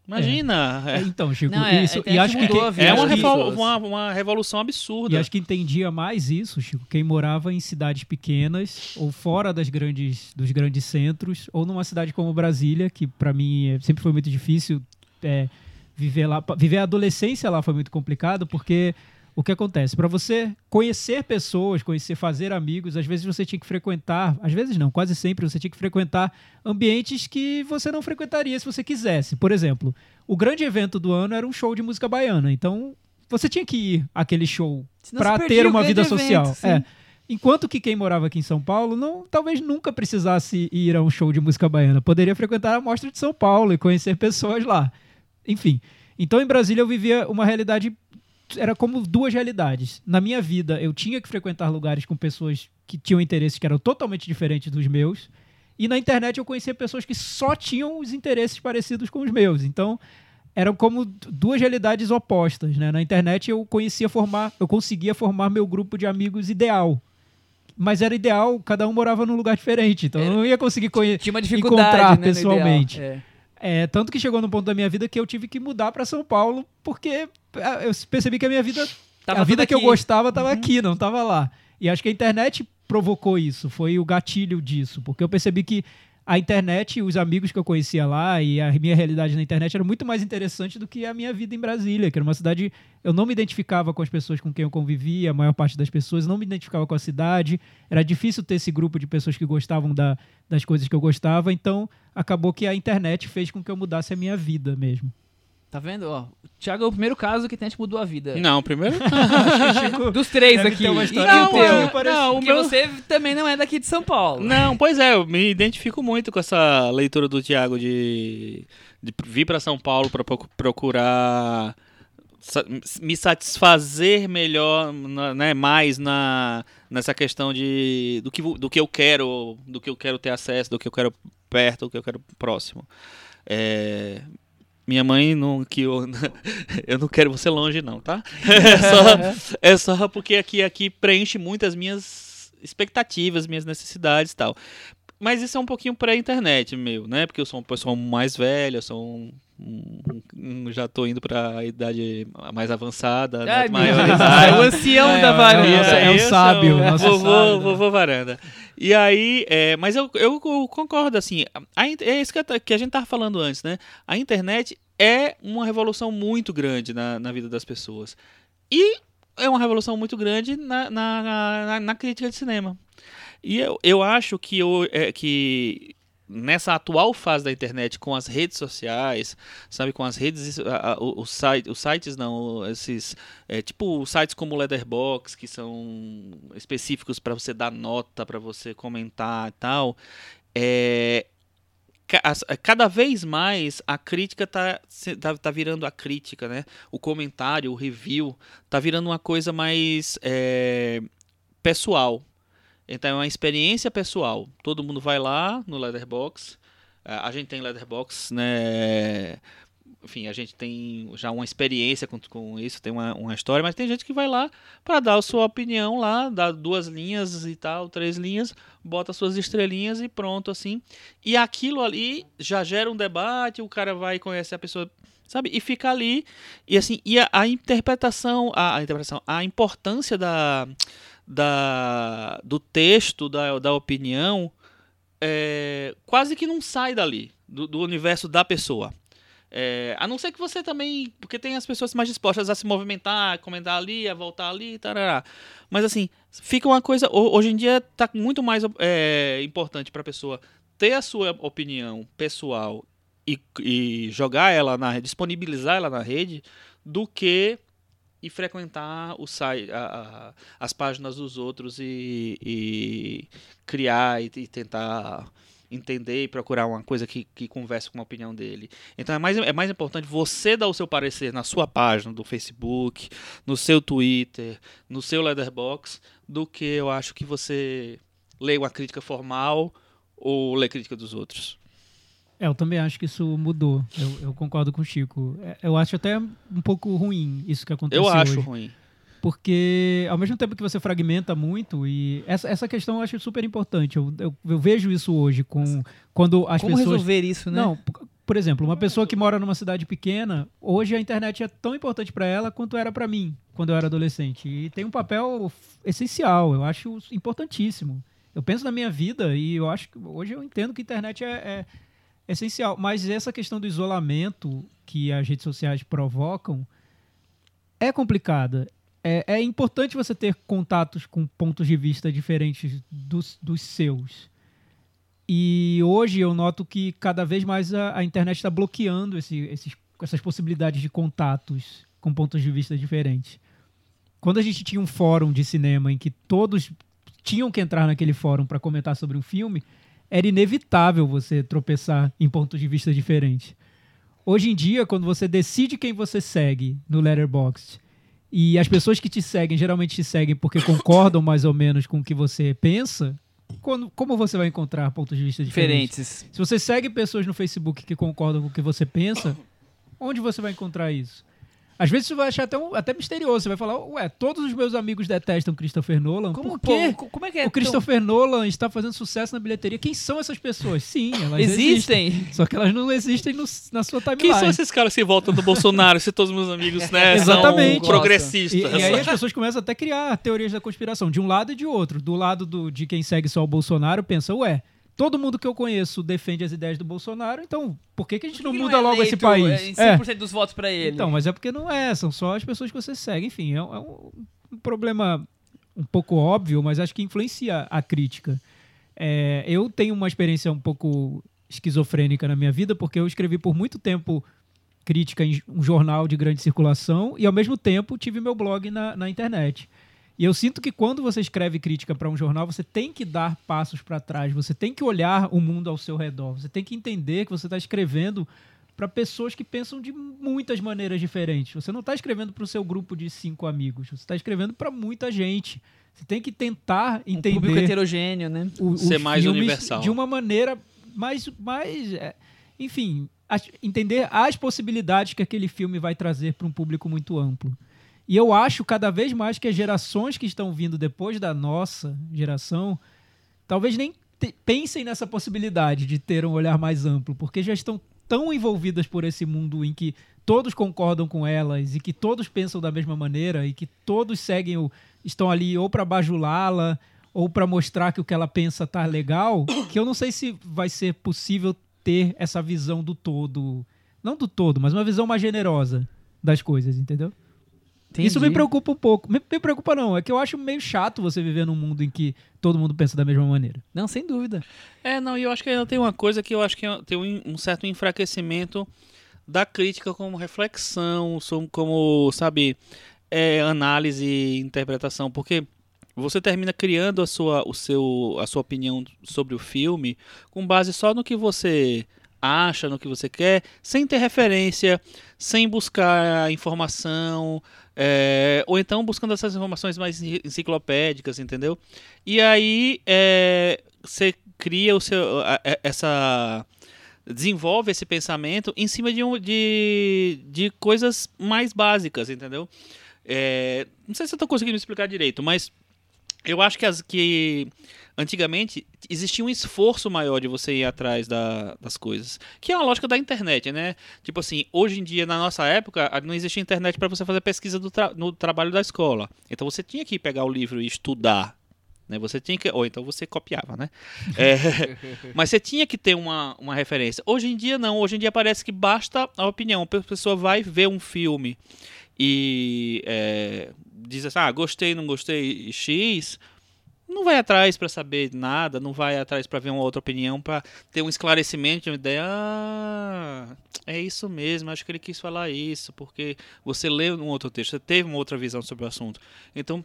Imagina. é, então, Chico, Não, é, isso. E acho que vida É, uma, que- revol- uma, uma revolução absurda. E acho que entendia mais isso, Chico, quem morava em cidades pequenas ou fora das grandes, dos grandes centros, ou numa cidade como Brasília, que para mim é- sempre foi muito difícil é, viver lá. Viver a adolescência lá foi muito complicado, porque o que acontece? Para você conhecer pessoas, conhecer, fazer amigos, às vezes você tinha que frequentar, às vezes não, quase sempre você tinha que frequentar ambientes que você não frequentaria se você quisesse. Por exemplo, o grande evento do ano era um show de música baiana, então você tinha que ir àquele show para ter uma vida evento, social. É. Enquanto que quem morava aqui em São Paulo não, talvez nunca precisasse ir a um show de música baiana. Poderia frequentar a Mostra de São Paulo e conhecer pessoas lá. Enfim. Então em Brasília eu vivia uma realidade. Era como duas realidades. Na minha vida, eu tinha que frequentar lugares com pessoas que tinham interesses que eram totalmente diferentes dos meus. E na internet eu conhecia pessoas que só tinham os interesses parecidos com os meus. Então, eram como duas realidades opostas, né? Na internet eu conhecia formar, eu conseguia formar meu grupo de amigos ideal. Mas era ideal, cada um morava num lugar diferente, então eu não ia conseguir conhecer. Encontrar né, pessoalmente. ideal. É. É, tanto que chegou num ponto da minha vida que eu tive que mudar para São Paulo, porque ah, eu percebi que a minha vida, Tava a vida que eu aqui. Uhum. gostava estava aqui, não estava lá. E acho que a internet provocou isso, foi o gatilho disso, porque eu percebi que a internet, os amigos que eu conhecia lá e a minha realidade na internet era muito mais interessante do que a minha vida em Brasília, que era uma cidade. Eu não me identificava com as pessoas com quem eu convivia, a maior parte das pessoas não me identificava com a cidade. Era difícil ter esse grupo de pessoas que gostavam da, das coisas que eu gostava, então acabou que a internet fez com que eu mudasse a minha vida mesmo. Tá vendo? Ó, o Thiago é o primeiro caso que a internet mudou a vida. Não, primeiro. Dos três Deve aqui. ter uma E história o um teu? pouquinho parecida. Não, o Porque meu- você também não é daqui de São Paulo. Não, pois é, eu me identifico muito com essa leitura do Tiago de, de vir para São Paulo para procurar me satisfazer melhor, né, mais na, nessa questão de do que, do que eu quero, do que eu quero ter acesso, do que eu quero perto, do que eu quero próximo. É, minha mãe não que eu, eu não quero você longe não, tá? É só, é só porque aqui aqui preenche muitas minhas expectativas, minhas necessidades e tal. Mas isso é um pouquinho pré-internet meu, né? Porque eu sou uma pessoa mais velha, eu sou um, um- já tô indo pra idade mais avançada, né? Ai, meu maior Deus, idade. é o ancião É, da é, varanda. é, é o sábio, o nosso vovô, sábio, né? vovô varanda. E aí, é, mas eu, eu, concordo, assim, a é isso que, ta- que a gente tava falando antes, né? A internet é uma revolução muito grande na, na vida das pessoas. E é uma revolução muito grande na, na, na, na crítica de cinema. E eu, eu acho que, eu, é, que nessa atual fase da internet, com as redes sociais, sabe, com as redes, os os sites não, esses, é, tipo sites como o Letterboxd, que são específicos para você dar nota, para você comentar e tal, é, as- cada vez mais a crítica tá, tá, tá virando a crítica, né? O comentário, o review, tá virando uma coisa mais é, pessoal. Então é uma experiência pessoal. Todo mundo vai lá no Letterboxd. A a gente tem Letterboxd, né? Enfim, a gente tem já uma experiência com, com isso, tem uma, uma história, mas tem gente que vai lá para dar a sua opinião lá, dá duas linhas e tal, três linhas, bota suas estrelinhas e pronto, assim. E aquilo ali já gera um debate, o cara vai conhecer a pessoa, sabe? E fica ali. E assim, e a, a interpretação, a, a interpretação, a importância da, da, do texto, da, da opinião, é, quase que não sai dali, do, do universo da pessoa. É, a não ser que você também. Porque tem as pessoas mais dispostas a se movimentar, a comentar ali, a voltar ali, tarará. Mas assim, fica uma coisa. ho- Hoje em dia tá muito mais é, importante para a pessoa ter a sua opinião pessoal e, e jogar ela na disponibilizar ela na rede, do que e frequentar o site, a- a- as páginas dos outros e, e criar e, e tentar entender e procurar uma coisa que, que converse com a opinião dele. Então é mais, é mais importante você dar o seu parecer na sua página do Facebook, no seu Twitter, no seu Letterboxd, do que eu acho que você lê uma crítica formal ou lê crítica dos outros. É, eu também acho que isso mudou. Eu, eu concordo com o Chico. É, Eu acho até um pouco ruim isso que aconteceu Eu acho hoje. ruim. Porque ao mesmo tempo que você fragmenta muito, e essa, essa questão eu acho super importante. Eu, eu, eu vejo isso hoje com quando as Como pessoas. resolver isso, né? Não, por- exemplo, uma pessoa que mora numa cidade pequena, hoje a internet é tão importante para ela quanto era para mim quando eu era adolescente. E tem um papel essencial, eu acho importantíssimo. Eu penso na minha vida e eu acho que hoje eu entendo que a internet é, é essencial. Mas essa questão do isolamento que as redes sociais provocam é complicada. É, é importante você ter contatos com pontos de vista diferentes dos, dos seus. E hoje eu noto que cada vez mais a, a internet está bloqueando esse- esses, essas possibilidades de contatos com pontos de vista diferentes. Quando a gente tinha um fórum de cinema em que todos tinham que entrar naquele fórum para comentar sobre um filme, era inevitável você tropeçar em pontos de vista diferentes. Hoje em dia, quando você decide quem você segue no Letterboxd e as pessoas que te seguem geralmente te seguem porque concordam mais ou menos com o que você pensa, quando- como você vai encontrar pontos de vista diferentes? Diferentes. Se você segue pessoas no Facebook que concordam com o que você pensa, onde você vai encontrar isso? Às vezes você vai achar até, um- até misterioso. Você vai falar, ué, todos os meus amigos detestam Christopher Nolan. Como, quê? pô, como é que é? o Christopher Nolan está fazendo sucesso na bilheteria. Quem são essas pessoas? Sim, elas tão- existem. Existem. Só que elas não existem no- na sua timeline. Quem são esses caras que voltam do Bolsonaro se todos meus amigos né, Exatamente. são progressistas? E, e aí as pessoas começam até a criar teorias da conspiração, de um lado e de outro. Do lado do- de quem segue só o Bolsonaro, pensa, ué, todo mundo que eu conheço defende as ideias do Bolsonaro, então por que, que a gente não Por que muda é logo esse país? é, É. 100% dos votos pra ele. Então, mas é porque não é, são só as pessoas que você segue. Enfim, é, um- é um, um problema um pouco óbvio, mas acho que influencia a crítica. É, eu tenho uma experiência um pouco esquizofrênica na minha vida, porque eu escrevi por muito tempo crítica em um jornal de grande circulação e, ao mesmo tempo, tive meu blog na, na internet. E eu sinto que quando você escreve crítica para um jornal, você tem que dar passos para trás, você tem que olhar o mundo ao seu redor, você tem que entender que você está escrevendo para pessoas que pensam de muitas maneiras diferentes. Você não está escrevendo para o seu grupo de cinco amigos, você está escrevendo para muita gente. Você tem que tentar Um entender público heterogêneo, né? o- Ser os mais universal. de uma maneira mais, mais é, enfim, as- entender as possibilidades que aquele filme vai trazer para um público muito amplo. E eu acho cada vez mais que as gerações que estão vindo depois da nossa geração talvez nem te- pensem nessa possibilidade de ter um olhar mais amplo, porque já estão tão envolvidas por esse mundo em que todos concordam com elas e que todos pensam da mesma maneira e que todos seguem o estão ali ou para bajulá-la ou para mostrar que o que ela pensa tá legal, que eu não sei se vai ser possível ter essa visão do todo, não do todo, mas uma visão mais generosa das coisas, entendeu? Isso me Entendi. preocupa um pouco. Me, me preocupa não, é que eu acho meio chato você viver num mundo em que todo mundo pensa da mesma maneira. Não, sem dúvida. É, não, e eu acho que ainda tem uma coisa que eu acho que é- tem um, um certo enfraquecimento da crítica como reflexão, como, sabe, é, análise e interpretação, porque você termina criando a sua, o seu, a sua opinião sobre o filme com base só no que você acha, no que você quer, sem ter referência, sem buscar informação, é, ou então buscando essas informações mais en- enciclopédicas, entendeu? E aí é, você cria o seu, essa desenvolve esse pensamento em cima de, um, de, de coisas mais básicas, entendeu? É, não sei se eu estou conseguindo explicar direito, mas eu acho que, as, que antigamente existia um esforço maior de você ir atrás da- das coisas, que é uma lógica da internet, né? Tipo assim, hoje em dia, na nossa época, não existia internet para você fazer pesquisa tra- no trabalho da escola. Então você tinha que pegar o livro e estudar. Né? Você tinha que. Ou então você copiava, né? É, mas você tinha que ter uma, uma referência. Hoje em dia, não. Hoje em dia parece que basta a opinião. A pessoa vai ver um filme e é, diz assim: ah, gostei, não gostei, X. Não vai atrás para saber nada, não vai atrás para ver uma outra opinião, para ter um esclarecimento, uma ideia. Ah, é isso mesmo, acho que ele quis falar isso, porque você leu um outro texto, você teve uma outra visão sobre o assunto. Então,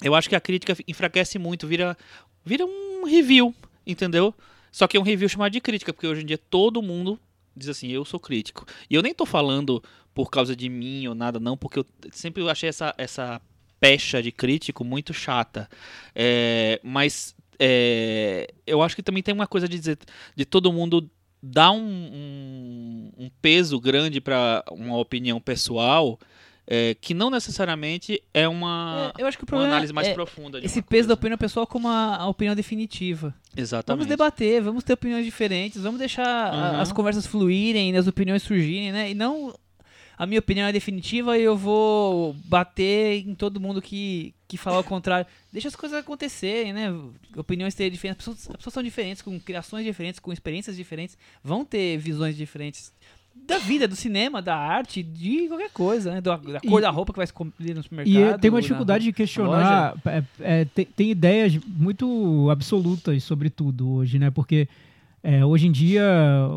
eu acho que a crítica enfraquece muito, vira, vira um review, entendeu? Só que é um review chamado de crítica, porque hoje em dia todo mundo diz assim, eu sou crítico. E eu nem tô falando por causa de mim ou nada, não, porque eu sempre achei essa, essa pecha de crítico muito chata. É, mas é, eu acho que também tem uma coisa de dizer, de todo mundo dar um, um, um peso grande para uma opinião pessoal. é, que não necessariamente é uma, É, eu acho que o uma problema análise mais é profunda. esse uma peso da coisa. opinião pessoal como a, a opinião definitiva. Exatamente. Vamos debater, vamos ter opiniões diferentes, vamos deixar a- Uhum. as conversas fluírem, as opiniões surgirem, né? E não a minha opinião é definitiva e eu vou bater em todo mundo que, que falar o contrário. Deixa as coisas acontecerem, né? Opiniões ter diferentes, as pessoas, as pessoas são diferentes, com criações diferentes, com experiências diferentes, vão ter visões diferentes da vida, do cinema, da arte, de qualquer coisa, né? Da, da cor E- da roupa que vai escolher no supermercado. E tem uma na- dificuldade de questionar. é, é, tem, tem ideias muito absolutas sobre tudo hoje, né? Porque é, hoje em dia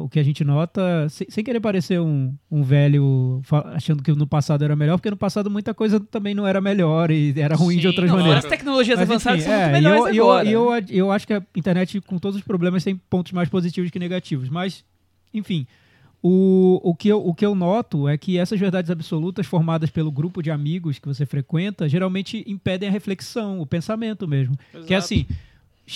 o que a gente nota, sem, sem querer parecer um, um velho achando que no passado era melhor, porque no passado muita coisa também não era melhor e era ruim de Sim, outras Não, maneiras. as tecnologias Mas, avançadas enfim, são muito é, e melhores eu, eu- agora. e eu, ad- eu acho que a internet, com todos os problemas, tem pontos mais positivos que negativos. Mas, enfim, o, o, que eu, o que eu noto é que essas verdades absolutas formadas pelo grupo de amigos que você frequenta geralmente impedem a reflexão, o pensamento mesmo. Que é Exato. assim.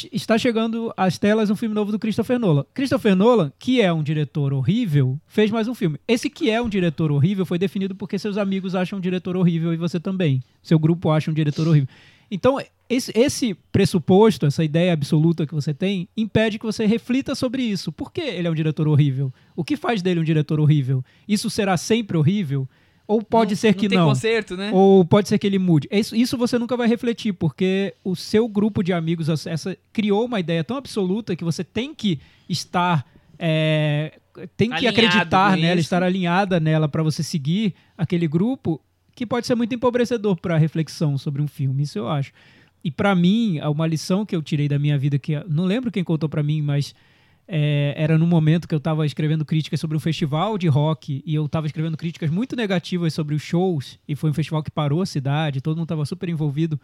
Está chegando às telas um filme novo do Christopher Nolan. Christopher Nolan, que é um diretor horrível, fez mais um filme. Esse que é um diretor horrível foi definido porque seus amigos acham um diretor horrível e você também. Seu grupo acha um diretor horrível. Então, esse, esse pressuposto, essa ideia absoluta que você tem, impede que você reflita sobre isso. Por que ele é um diretor horrível? O que faz dele um diretor horrível? Isso será sempre horrível? Ou pode Não- ser que tem não? conserto, né? Ou pode ser que ele mude. Isso, isso você nunca vai refletir, porque o seu grupo de amigos essa, criou uma ideia tão absoluta que você tem que estar. é, tem que Alinhado acreditar nela, isso. estar alinhada nela para você seguir aquele grupo, que pode ser muito empobrecedor para reflexão sobre um filme. Isso eu acho. E para mim, uma lição que eu tirei da minha vida, que não lembro quem contou para mim, mas é, era no momento que eu estava escrevendo críticas sobre um festival de rock e eu estava escrevendo críticas muito negativas sobre os shows e foi um festival que parou a cidade, todo mundo estava super envolvido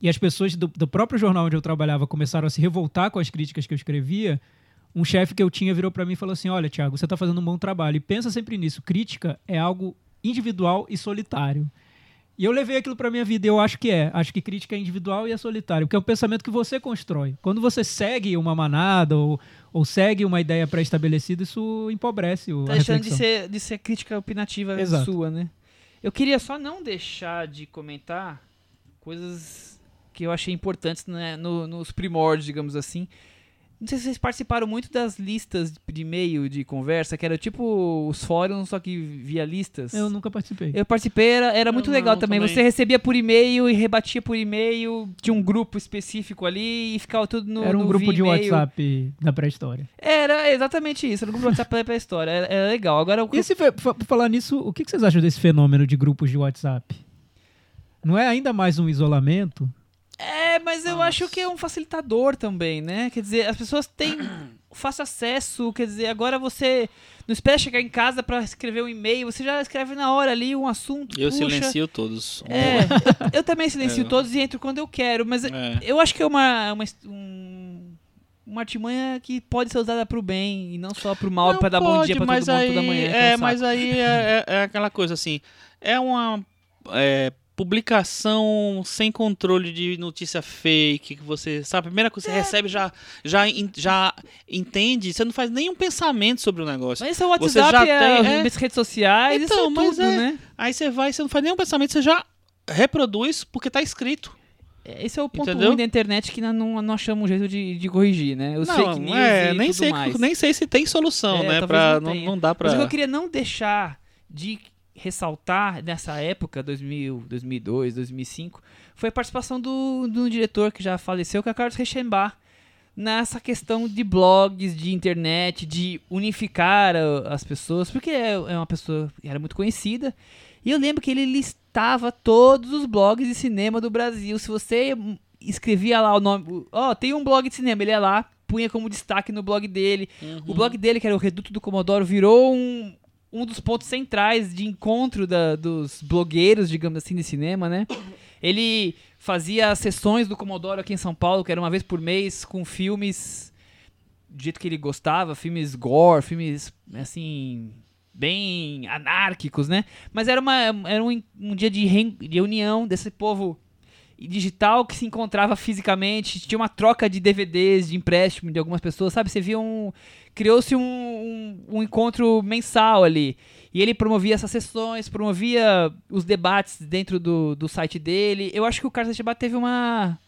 e as pessoas do, do próprio jornal onde eu trabalhava começaram a se revoltar com as críticas que eu escrevia. um chefe que eu tinha virou pra mim e falou assim: Olha, Thiago, você tá fazendo um bom trabalho. E pensa sempre nisso: crítica é algo individual e solitário. E eu levei aquilo pra minha vida e eu acho que é. Acho que crítica é individual e é solitário, porque é um pensamento que você constrói. Quando você segue uma manada ou, ou segue uma ideia pré-estabelecida, isso empobrece o Tá deixando de ser, de ser crítica opinativa Exato. sua, né? Eu queria só não deixar de comentar coisas que eu achei importantes né, no- nos primórdios, digamos assim. Não sei se vocês participaram muito das listas de e-mail de conversa, que era tipo os fóruns, só que via listas. Eu nunca participei. Eu participei, era, era muito Eu legal não, também. também. Você recebia por e-mail e rebatia por e-mail de um grupo específico ali e ficava tudo no Era um no grupo de. WhatsApp da pré-história. Era exatamente isso, era um grupo de WhatsApp pra história. Era, era legal. Agora o E fa- por falar nisso, o que que vocês acham desse fenômeno de grupos de WhatsApp? Não é ainda mais um isolamento? É, mas eu acho que é um facilitador também, né? Quer dizer, as pessoas têm fácil acesso, quer dizer, agora você não espera chegar em casa pra escrever um e-mail, você já escreve na hora ali um assunto, Eu puxa. silencio todos. É, eu, também silencio É. todos e entro quando eu quero, mas É. eu acho que é uma, uma, um- uma artimanha que pode ser usada pro bem e não só pro mal, Não pra dar bom dia pra mas todo mundo aí, toda manhã. é um É, mas aí é, é- é aquela coisa assim. É uma é, publicação sem controle de notícia fake que você sabe. A primeira coisa que É. você recebe já já já entende. Você não faz nenhum pensamento sobre o negócio. Mas isso é o Você WhatsApp, já é, tem- é. redes sociais, Então, isso é mas tudo, é- né? Aí você vai, você não faz nenhum pensamento, você já reproduz porque tá escrito. Esse é o ponto Entendeu? ruim da internet que nós não, não achamos um jeito de, de corrigir, né? Os não, fake news é, nem sei, mais. nem sei se tem solução, É, né? Pra, não não, não dá pra. Mas o que eu queria não deixar de ressaltar nessa época, 2000, 2002, 2005, foi a participação do, do diretor que já faleceu, que é Carlos Reichenbach, nessa questão de blogs, de internet, de unificar as pessoas, porque é, é uma pessoa que era muito conhecida. E eu lembro que ele listava todos os blogs de cinema do Brasil. Se você escrevia lá o nome, ó, tem um blog de cinema, ele ia lá, punha como destaque no blog dele. O blog dele, que era o Reduto do Comodoro, virou um, um dos pontos centrais de encontro da- dos blogueiros, digamos assim, de cinema, né? Ele fazia sessões do Comodoro aqui em São Paulo, que era uma vez por mês, com filmes do jeito que ele gostava, filmes gore, filmes, assim, bem anárquicos, né? Mas era, uma, era um, um dia de, reun- de reunião desse povo digital que se encontrava fisicamente, tinha uma troca de DVDs, de empréstimo de algumas pessoas, sabe? Você via um... Criou-se um, um, um encontro mensal ali. E ele promovia essas sessões, promovia os debates dentro do, do site dele. Eu acho que o Carlos Echebá teve uma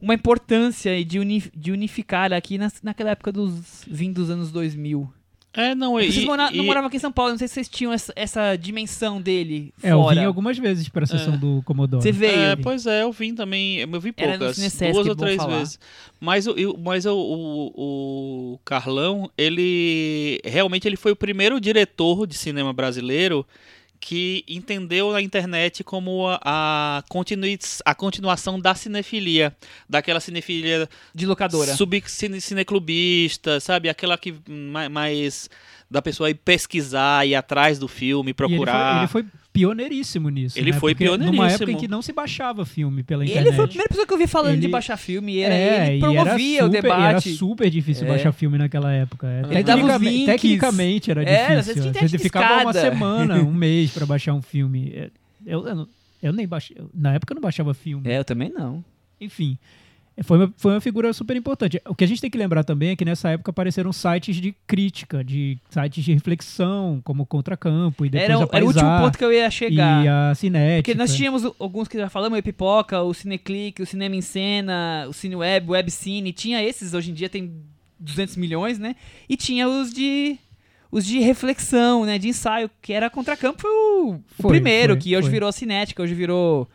uma importância de, uni, de unificar aqui nas, naquela época dos vindos dos anos 2000. É, não, e, Vocês mora- e- não moravam aqui em São Paulo, não sei se vocês tinham essa, essa dimensão dele É, eu fora. vim algumas vezes pra sessão do Commodore. Você veio. É, pois é, eu vim também. Eu vi Era no poucas, Cinesesc, duas é ou bom três falar. vezes. Mas, o, eu- mas o, o, o Carlão, ele realmente ele foi o primeiro diretor de cinema brasileiro que entendeu a internet como a, a, continui, a continuação da cinefilia, daquela cinefilia De locadora. sub cine, cineclubista, sabe? Aquela que mais, mais da pessoa ir pesquisar, ir atrás do filme, E procurar. Ele foi, ele foi pioneiríssimo nisso. Ele né? foi Porque Numa pioneiríssimo. época em que não se baixava filme pela Ele internet. foi a primeira pessoa que eu vi falando de Ele- baixar filme. E era, é, ele promovia era o super, debate. Era super difícil É. baixar filme naquela época. É, Ele dava os tecnicamente- era Era, difícil. você tinha Você de ficava uma semana, um mês pra baixar um filme. É, Eu, eu, eu nem baixei. Na época eu não baixava filme. É, eu também não. Enfim. Foi uma, foi uma figura super importante. O que a gente tem que lembrar também é que nessa época apareceram sites de crítica, de sites de reflexão, como o Contracampo, e depois Era, a o- era o último Paisar ponto que eu ia chegar. E a Cinética. Porque nós tínhamos o- alguns que já falamos, o Pipoca, o Cineclick, o Cinema em Cena, o Cineweb, o Webcine. Tinha esses, hoje em dia tem 200 milhões, né? E tinha os de os de reflexão, né? De ensaio, que era Contracampo, foi o, o Foi, primeiro, foi, que hoje foi. virou Cinética, hoje virou...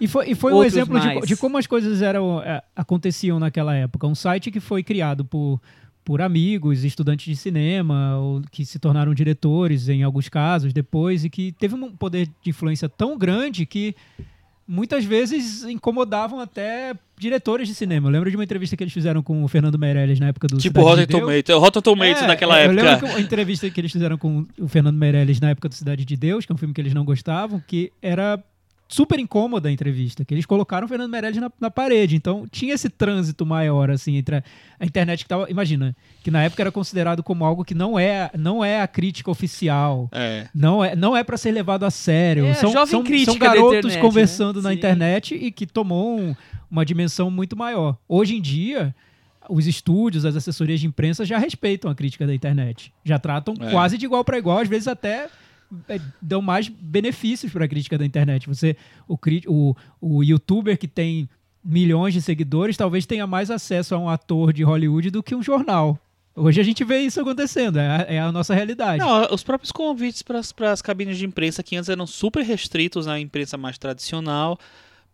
E foi, e foi um exemplo de, de como as coisas eram é, aconteciam naquela época. Um site que foi criado por, por amigos, estudantes de cinema, ou que se tornaram diretores em alguns casos depois, e que teve um poder de influência tão grande que muitas vezes incomodavam até diretores de cinema. Eu lembro de uma entrevista que eles fizeram com o Fernando Meirelles na época do Tipo Cidade Rotten de Deus. Tomatoes. Rotten Tomatoes É, naquela eu época. lembro que uma entrevista que eles fizeram com o Fernando Meirelles na época do Cidade de Deus, que é um filme que eles não gostavam, que era super incômoda a entrevista, que eles colocaram o Fernando Meirelles na, na parede. Então tinha esse trânsito maior, assim, entre a, a internet que tava. Imagina, que na época era considerado como algo que não é, não é a crítica oficial. É. Não é, não é para ser levado a sério. É são, jovem são, crítica são garotos internet, conversando né? na Sim. internet e que tomou um- uma dimensão muito maior. Hoje em dia, os estúdios, as assessorias de imprensa já respeitam a crítica da internet. Já tratam É. quase de igual para igual, às vezes até dão mais benefícios para a crítica da internet. Você, o, o, o youtuber que tem milhões de seguidores, talvez tenha mais acesso a um ator de Hollywood do que um jornal. Hoje a gente vê isso acontecendo, é a, é a nossa realidade. Não, os próprios convites para as cabines de imprensa que antes eram super restritos na imprensa mais tradicional,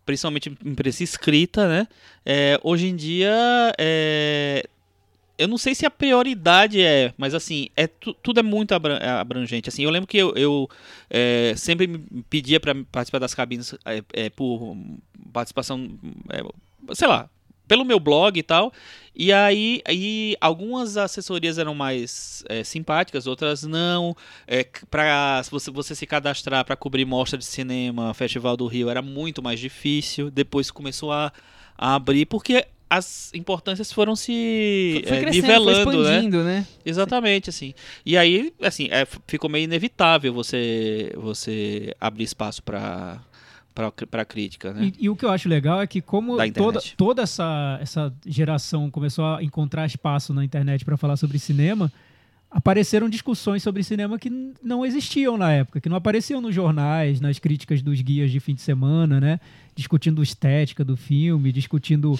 principalmente imprensa escrita, né? É, hoje em dia, é, eu não sei se a prioridade é, mas assim, é tu- tudo é muito abra- abrangente. Assim, eu lembro que eu, eu, é, sempre me pedia para participar das cabines é, é, por participação, é, sei lá, pelo meu blog e tal. E aí, aí algumas assessorias eram mais é, simpáticas, outras não. É, para você, você se cadastrar para cobrir mostra de cinema, Festival do Rio, era muito mais difícil. Depois começou a, a abrir, porque as importâncias foram se Foi é, crescendo, nivelando, foi né? expandindo, né? Exatamente, assim. E aí, assim, é, ficou meio inevitável você, você abrir espaço para para crítica, né? E, e o que eu acho legal é que como Da toda, toda essa, essa geração começou a encontrar espaço na internet para falar sobre cinema, apareceram discussões sobre cinema que não existiam na época, que não apareciam nos jornais, nas críticas dos guias de fim de semana, né? Discutindo estética do filme, discutindo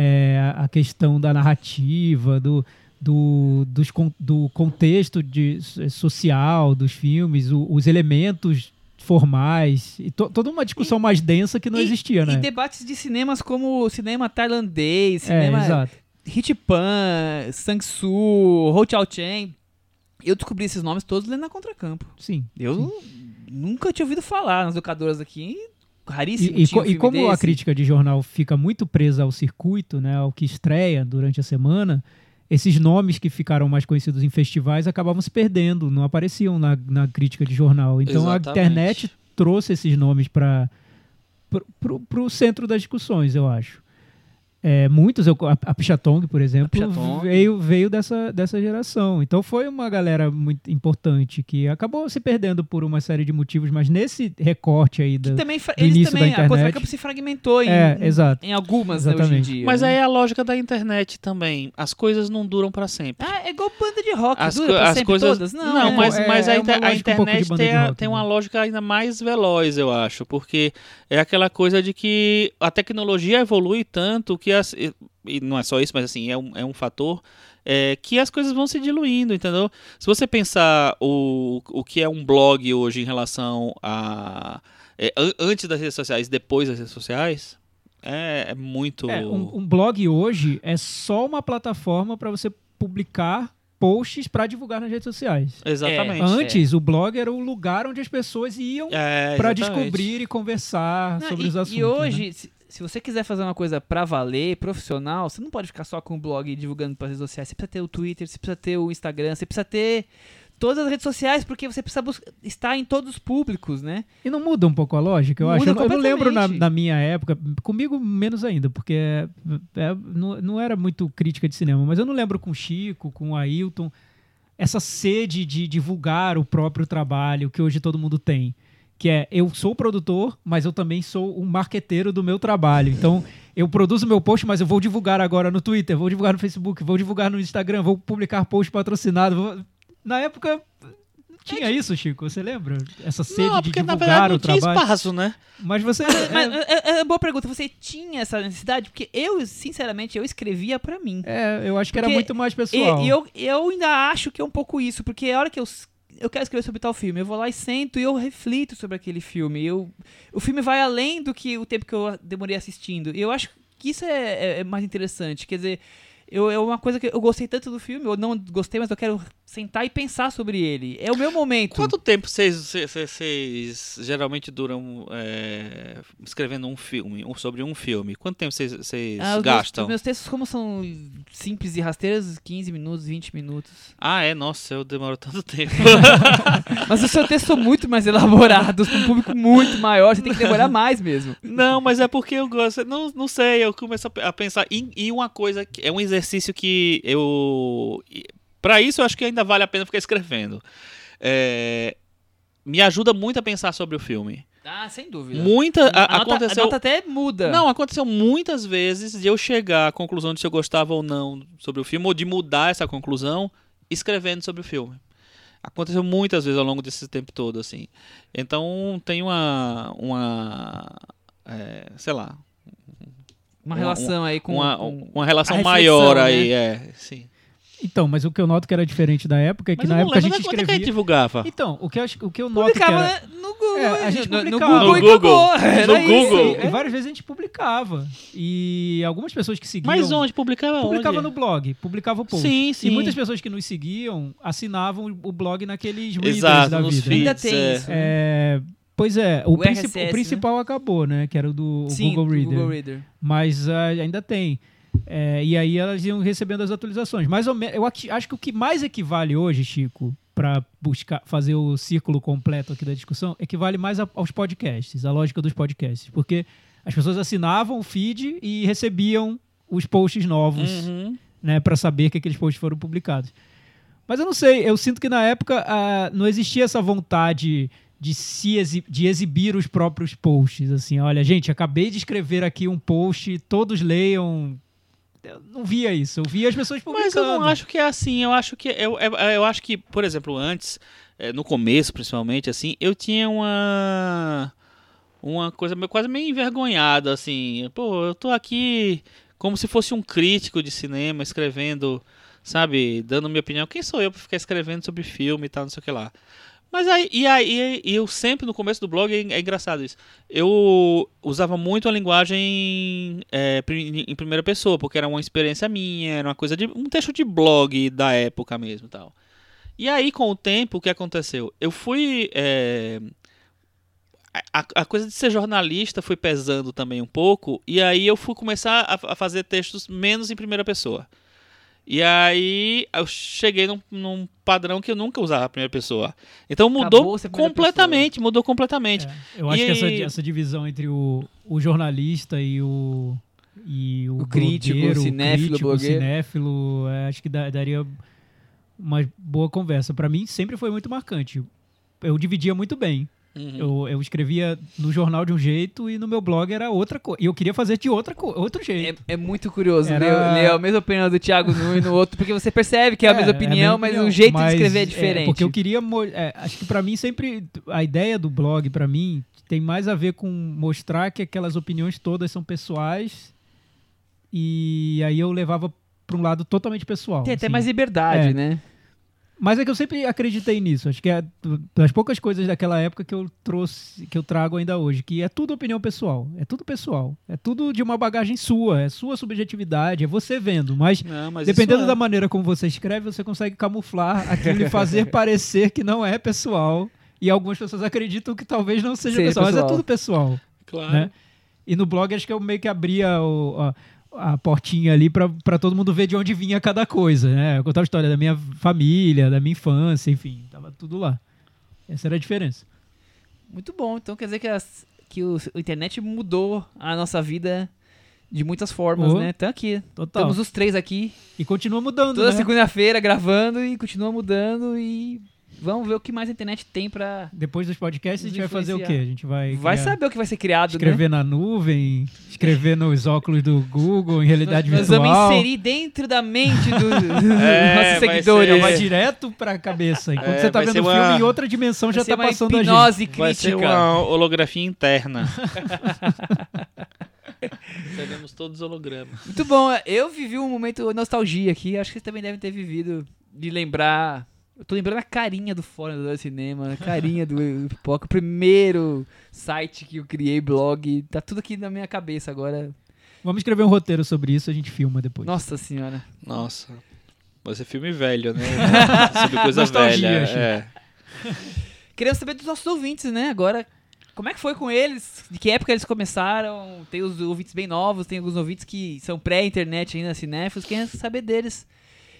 é, a questão da narrativa, do, do, dos do contexto de, social dos filmes, o- os elementos formais, e to- toda uma discussão mais densa que não E- existia, né? E debates de cinemas como o cinema tailandês, É, cinema exato. Hitpan, Sang-Soo, Ho Chao Chen. Eu descobri esses nomes todos lendo na Contracampo. Sim. Eu nunca tinha ouvido falar nas locadoras aqui. Raríssimo E, e e como a desse. crítica de jornal fica muito presa ao circuito, né, ao que estreia durante a semana, esses nomes que ficaram mais conhecidos em festivais acabavam se perdendo, não apareciam na, na crítica de jornal. Então Exatamente. a internet trouxe esses nomes para o centro das discussões, eu acho. É, muitos, eu, a, a Pichatong, por exemplo, Pichatong. veio, veio dessa, dessa geração. Então foi uma galera muito importante que acabou se perdendo por uma série de motivos, mas nesse recorte aí da, Também, fra- do eles início da também, a internet. Contracampo se fragmentou em, É, exato. em algumas né, hoje em Exatamente. dia. Mas né? aí é a lógica da internet também. As coisas não duram para sempre. Ah, é igual banda de rock, As, dura pra as sempre coisas. todas? Não, Não, né? mas, É- mas a, é uma inter- a um internet banda tem, a- rock, tem né? uma lógica ainda mais veloz, eu acho. Porque é aquela coisa de que a tecnologia evolui tanto que as. E não é só isso, mas assim, é um, é um fator. é, que as coisas vão se diluindo, entendeu? Se você pensar o, o que é um blog hoje em relação a. é, an- antes das redes sociais, depois das redes sociais, é, é muito. É, um, um blog hoje é só uma plataforma para você publicar posts para divulgar nas redes sociais. Exatamente. Antes, o blog era o lugar onde as pessoas iam É, para descobrir e conversar Não, sobre e, os assuntos. E hoje, né? Se, você quiser fazer uma coisa pra valer, profissional, você não pode ficar só com o blog divulgando para redes sociais. Você precisa ter o Twitter, você precisa ter o Instagram, você precisa ter todas as redes sociais, porque você precisa estar em todos os públicos, né? E não muda um pouco a lógica, eu Muda acho. Eu, não- eu não lembro na, na minha época, comigo menos ainda, porque é- é- não, não era muito crítica de cinema, mas eu não lembro com o Chico, com o Ailton, essa sede de divulgar o próprio trabalho que hoje todo mundo tem. Que é, eu sou produtor, mas eu também sou um marqueteiro do meu trabalho. Então, eu produzo meu post, mas eu vou divulgar agora no Twitter, vou divulgar no Facebook, vou divulgar no Instagram, vou publicar post patrocinado. vou- Na época, tinha isso, Chico, você lembra? Essa sede Não, de porque na divulgar verdade não o tinha trabalho. espaço, né? Mas você. Mas é, é, é uma boa pergunta. Você tinha essa necessidade? Porque eu, sinceramente, eu escrevia pra mim. é, eu acho que era Porque- muito mais pessoal. e eu, eu ainda acho que é um pouco isso, porque a hora que eu, eu quero escrever sobre tal filme, eu vou lá e sento e eu reflito sobre aquele filme. Eu, o filme vai além do que o tempo que eu demorei assistindo. E eu acho que isso é, é- é mais interessante. Quer dizer, eu, é uma coisa que eu gostei tanto do filme, eu não gostei, mas eu quero sentar e pensar sobre ele. É o meu momento. Quanto tempo vocês, geralmente duram é, escrevendo um filme, sobre um filme? Quanto tempo vocês, Ah, meus- gastam? Os meus textos, como são simples e rasteiros, 15 minutos, 20 minutos. Ah, é? Nossa, eu demoro tanto tempo. Mas os seus textos são muito mais elaborados, com um público muito maior, você tem que demorar mais mesmo. Não, mas é porque eu gosto. Não, não sei, eu começo a pe- a pensar em, em uma coisa. É um exercício que eu. Pra isso, eu acho que ainda vale a pena ficar escrevendo. É, me ajuda muito a pensar sobre o filme. Ah, sem dúvida. Muita. a- a, nota, aconteceu. a nota até muda. Não, aconteceu muitas vezes de eu chegar à conclusão de se eu gostava ou não sobre o filme, ou de mudar essa conclusão escrevendo sobre o filme. Aconteceu muitas vezes ao longo desse tempo todo, assim. Então tem uma. uma é, sei lá. Uma Uma- relação aí com, uma, com- uma relação maior né? aí, é. Sim. Então, mas o que eu noto que era diferente da época é que Mas na época a lembro gente onde é que a gente escrevia. divulgava. Então, o que eu, acho- o que eu noto que Publicava era... né, no Google. É, a gente no, no publicava. Google No e Google. acabou. Era No. Google. E várias vezes a gente publicava. E algumas pessoas que seguiam. Mas onde? Publicava Publicava onde? no blog, publicava o post. Sim, sim. E muitas pessoas que nos seguiam assinavam o blog naqueles readers Exato, da nos vida. né? Ainda feeds, tem é. isso. né? É, pois é, o, O princi- RSS, o principal acabou, né? Que era o do o Sim, Google Reader. Google Reader. Mas ah, ainda tem. É, e aí elas iam recebendo as atualizações. Mais ou menos, eu ac- acho que o que mais equivale hoje, Chico, para buscar fazer o círculo completo aqui da discussão, equivale mais a- aos podcasts, a lógica dos podcasts, porque as pessoas assinavam o feed e recebiam os posts novos, Uhum. né, para saber que aqueles posts foram publicados. Mas eu não sei, eu sinto que na época ah, não existia essa vontade de se exi- de exibir os próprios posts, assim, olha, gente, acabei de escrever aqui um post, todos leiam. Eu não via isso, eu via as pessoas publicando. Mas eu não acho que é assim. Eu acho que eu, eu, eu acho que, por exemplo, antes, eh, no começo, principalmente, assim, eu tinha uma uma coisa quase meio envergonhada, assim. Pô, eu tô aqui como se fosse um crítico de cinema, escrevendo, sabe, dando minha opinião. Quem sou eu pra ficar escrevendo sobre filme e tal, não sei o que lá. Mas aí, e aí, eu sempre no começo do blog, é, é engraçado isso. Eu usava muito a linguagem é, em primeira pessoa, porque era uma experiência minha, era uma coisa de. um texto de blog da época mesmo tal. E aí, com o tempo, o que aconteceu? Eu fui. é, a, a coisa de ser jornalista foi pesando também um pouco, e aí eu fui começar a, a fazer textos menos em primeira pessoa. E aí eu cheguei num, num padrão que eu nunca usava a primeira pessoa. Então mudou completamente, mudou completamente. É, eu acho E- que essa, essa divisão entre o, o jornalista e o e o, O crítico, blogueiro, o cinéfilo, crítico, blogueiro. cinéfilo, é, acho que da- daria uma boa conversa. Pra mim sempre foi muito marcante. Eu dividia muito bem. Uhum. Eu, eu escrevia no jornal de um jeito e no meu blog era outra coisa. E eu queria fazer de outra outro jeito. É, é muito curioso Era- ler, ler a mesma opinião do Thiago num e no outro, porque você percebe que é a mesma opinião, mas o jeito Mas, de escrever é é, diferente. porque eu queria. é, acho que pra mim sempre. A ideia do blog, pra mim, tem mais a ver com mostrar que aquelas opiniões todas são pessoais. E aí eu levava pra um lado totalmente pessoal. Tem até assim. mais liberdade, É. né? Mas é que eu sempre acreditei nisso. Acho que é das poucas coisas daquela época que eu trouxe, que eu trago ainda hoje, que é tudo opinião pessoal. É tudo pessoal. É tudo de uma bagagem sua, é sua subjetividade, é você vendo. Mas Não, mas Dependendo é- da maneira como você escreve, você consegue camuflar aquilo e fazer parecer que não é pessoal. E algumas pessoas acreditam que talvez não seja, Seja pessoal, mas pessoal. é tudo pessoal. Claro. Né? E no blog acho que eu meio que abria o- a, a portinha ali pra pra todo mundo ver de onde vinha cada coisa. Né? Eu contava a história da minha família, da minha infância, enfim, tava tudo lá. Essa era a diferença. Muito bom. Então quer dizer que, as- que o, a internet mudou a nossa vida de muitas formas, né? Então aqui. Total. Estamos os três aqui, E continua mudando, toda né? segunda-feira gravando e continua mudando e vamos ver o que mais a internet tem pra... Depois dos podcasts a gente vai fazer o quê? A gente vai, Vai criar- saber o que vai ser criado, né? escrever na nuvem, escrever nos óculos do Google em realidade Nós virtual. vamos inserir dentro da mente dos, É, nossos vai seguidores. ser- Vai direto pra cabeça. Enquanto É, você tá vendo o uma- filme em outra dimensão, já Vai ser tá passando a gente. hipnose Vai ser crítica. uma holografia interna. Seremos todos hologramas. Muito bom. Eu vivi um momento nostalgia aqui. Acho que vocês também devem ter vivido de lembrar. Eu tô lembrando a carinha do Fórum do Cinema, a carinha do Pipoca. O primeiro site que eu criei, blog. Tá tudo aqui na minha cabeça agora. Vamos escrever um roteiro sobre isso, a gente filma depois. Nossa senhora. Nossa. Vai ser filme velho, né? Sobre coisa Nostalgia, velha. É. Queremos saber dos nossos ouvintes, né? Agora, como é que foi com eles? De que época eles começaram? Tem os ouvintes bem novos, tem alguns ouvintes que são pré-internet ainda, cinéfilos. Queremos saber deles.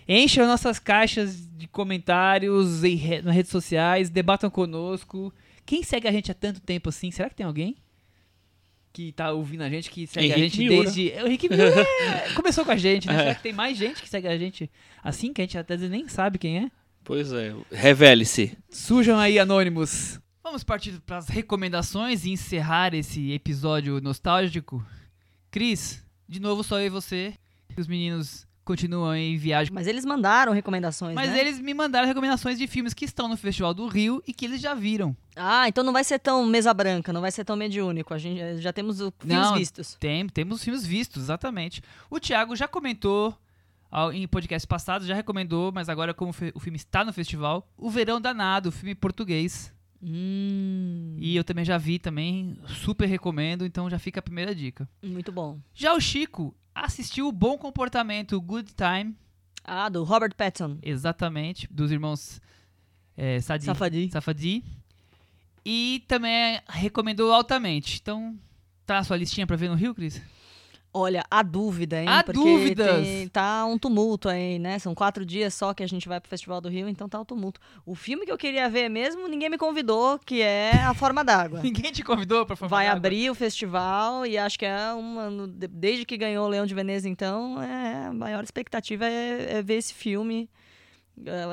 Enchem as nossas caixas de comentários em re- nas redes sociais, debatam conosco. Quem segue a gente há tanto tempo assim? Será que tem alguém? Que tá ouvindo a gente, que segue a Henrique gente Miura. desde. O Henrique Miura é, começou com a gente, né? É. Será que tem mais gente que segue a gente assim, que a gente até nem sabe quem é? Pois é. Revele-se. Surjam aí, anônimos. Vamos partir para as recomendações e encerrar esse episódio nostálgico. Cris, de novo só eu e você. Os meninos continuam em viagem. Mas eles mandaram recomendações, Mas né? eles me mandaram recomendações de filmes que estão no Festival do Rio e que eles já viram. Ah, então não vai ser tão mesa branca, não vai ser tão mediúnico. A gente eh, já temos o filmes Não, vistos. Tem, temos os filmes vistos, exatamente. O Thiago já comentou ao- em podcasts passados, já recomendou, mas agora como o filme está no festival, O Verão Danado, filme português. Hum, E eu também já vi também, super recomendo, então já fica a primeira dica. muito bom. Já o Chico assistiu o Bom Comportamento, Good Time, Ah, do Robert Pattinson. exatamente, dos irmãos é, Sadi, Safadi. Safadi. E também recomendou altamente. Então, tá na sua listinha pra ver no Rio, Cris? Olha, há dúvida, hein? Há Porque dúvidas! tem- tá um tumulto aí, né? São quatro dias só que a gente vai pro Festival do Rio, então tá um tumulto. O filme que eu queria ver mesmo, ninguém me convidou, que é A Forma d'Água. Ninguém te convidou pra formar Vai abrir o festival e acho que é uma. Desde que ganhou o Leão de Veneza, então, é, a maior expectativa é, é ver esse filme.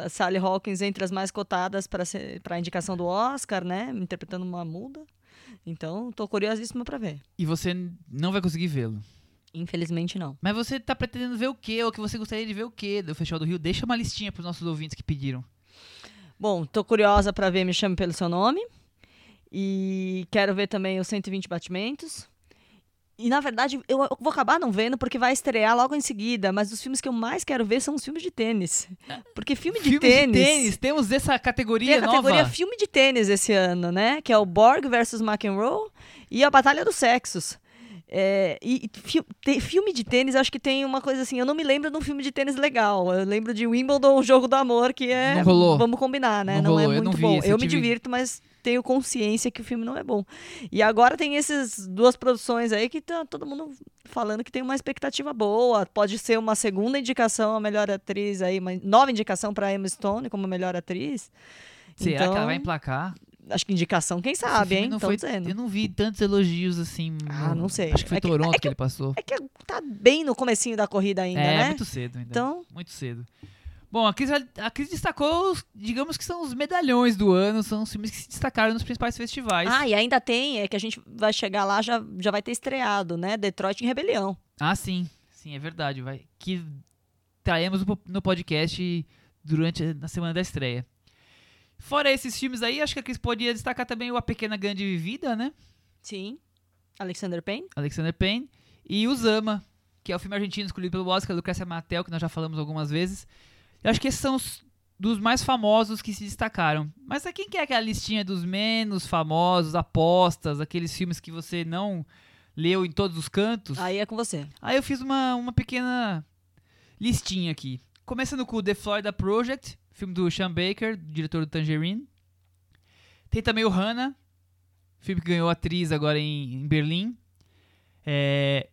Sally Hawkins entre as mais cotadas para a indicação do Oscar, né? Interpretando uma muda. Então, tô curiosíssima para ver. E você não vai conseguir vê-lo. Infelizmente, não. Mas você tá pretendendo ver o quê? Ou que você gostaria de ver o quê do Festival do Rio? Deixa uma listinha pros nossos ouvintes que pediram. Bom, tô curiosa para ver Me Chame Pelo Seu Nome. E quero ver também os 120 Batimentos. E, na verdade, eu vou acabar não vendo porque vai estrear logo em seguida. Mas os filmes que eu mais quero ver são os filmes de tênis. Porque filme de Filmes tênis... de tênis, temos essa categoria Tem a categoria nova. filme de tênis esse ano, né? Que é o Borg versus McEnroe e a Batalha dos Sexos. É, e fi- te- filme de tênis, acho que tem uma coisa assim. Eu não me lembro de um filme de tênis legal. Eu lembro de Wimbledon, o jogo do amor, que é. Não rolou. Vamos combinar, né? Não Não, é rolou, eu muito vi bom. eu eu me tive- divirto, mas tenho consciência que o filme não é bom. E agora tem essas duas produções aí que tá todo mundo falando que tem uma expectativa boa. Pode ser uma segunda indicação a melhor atriz aí, uma nova indicação para Emma Stone como melhor atriz. Será Então, que ela vai emplacar? Acho que indicação, quem sabe, hein? Não foi, dizendo. eu não vi tantos elogios assim. Ah, no- não sei. Acho que foi É que- Toronto é que, que ele passou. É que tá bem no comecinho da corrida ainda, é, né? muito cedo ainda. Então- Muito cedo. Bom, a Cris, a Cris destacou, os, digamos que são os medalhões do ano, são os filmes que se destacaram nos principais festivais. Ah, e ainda tem, é que a gente vai chegar lá, já, já vai ter estreado, né? Detroit em Rebelião. Ah, sim. Sim, é verdade. Vai. Que traemos no po- no podcast durante a na semana da estreia. Fora esses filmes aí, acho que a Cris podia destacar também o A Pequena Grande Vida, né? Sim. Alexander Payne. Alexander Payne. E o Zama, que é o filme argentino escolhido pelo Oscar, Lucrécia Mattel, que nós já falamos algumas vezes. Eu acho que esses são os dos mais famosos que se destacaram. Mas a quem quer aquela listinha dos menos famosos, apostas, aqueles filmes que você não leu em todos os cantos? Aí é com você. Aí eu fiz uma, uma pequena listinha aqui. Começando com o The Florida Project, filme do Sean Baker, diretor do Tangerine. Tem também o Hannah, filme que ganhou atriz agora em, em Berlim. É,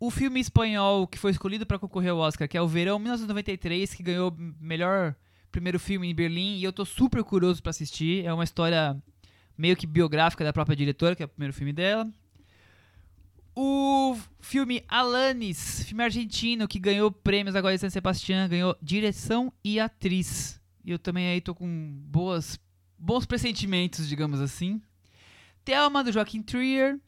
o filme espanhol que foi escolhido para concorrer ao Oscar, que é o Verão 1993, que ganhou melhor primeiro filme em Berlim, e eu tô super curioso para assistir. É uma história meio que biográfica da própria diretora, que é o primeiro filme dela. O filme Alanis, filme argentino que ganhou prêmios agora em San Sebastián, ganhou direção e atriz. E eu também aí tô com boas, bons pressentimentos, digamos assim. Thelma, do Joaquim Trier.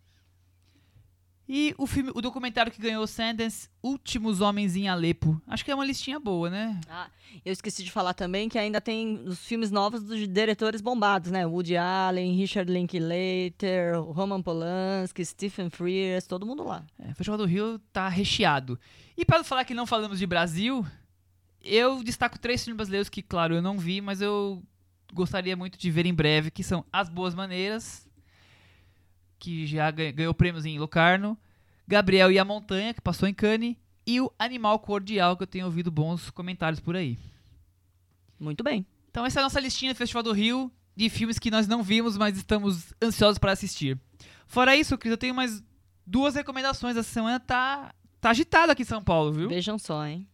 E o filme, o documentário que ganhou o Sundance, Últimos Homens em Alepo. Acho que é uma listinha boa, né? Ah, eu esqueci de falar também que ainda tem os filmes novos dos diretores bombados, né? Woody Allen, Richard Linklater, Roman Polanski, Stephen Frears, todo mundo lá. É, o Festival do Rio tá recheado. E para falar que não falamos de Brasil, eu destaco três filmes brasileiros que, claro, eu não vi, mas eu gostaria muito de ver em breve, que são As Boas Maneiras, que já gan- ganhou prêmios em Locarno, Gabriel e a Montanha, que passou em Cannes, e o Animal Cordial, que eu tenho ouvido bons comentários por aí. Muito bem. Então essa é a nossa listinha do Festival do Rio de filmes que nós não vimos, mas estamos ansiosos para assistir. Fora isso, Cris, eu tenho mais duas recomendações. Essa semana tá, tá agitado aqui em São Paulo, viu? Vejam só, hein?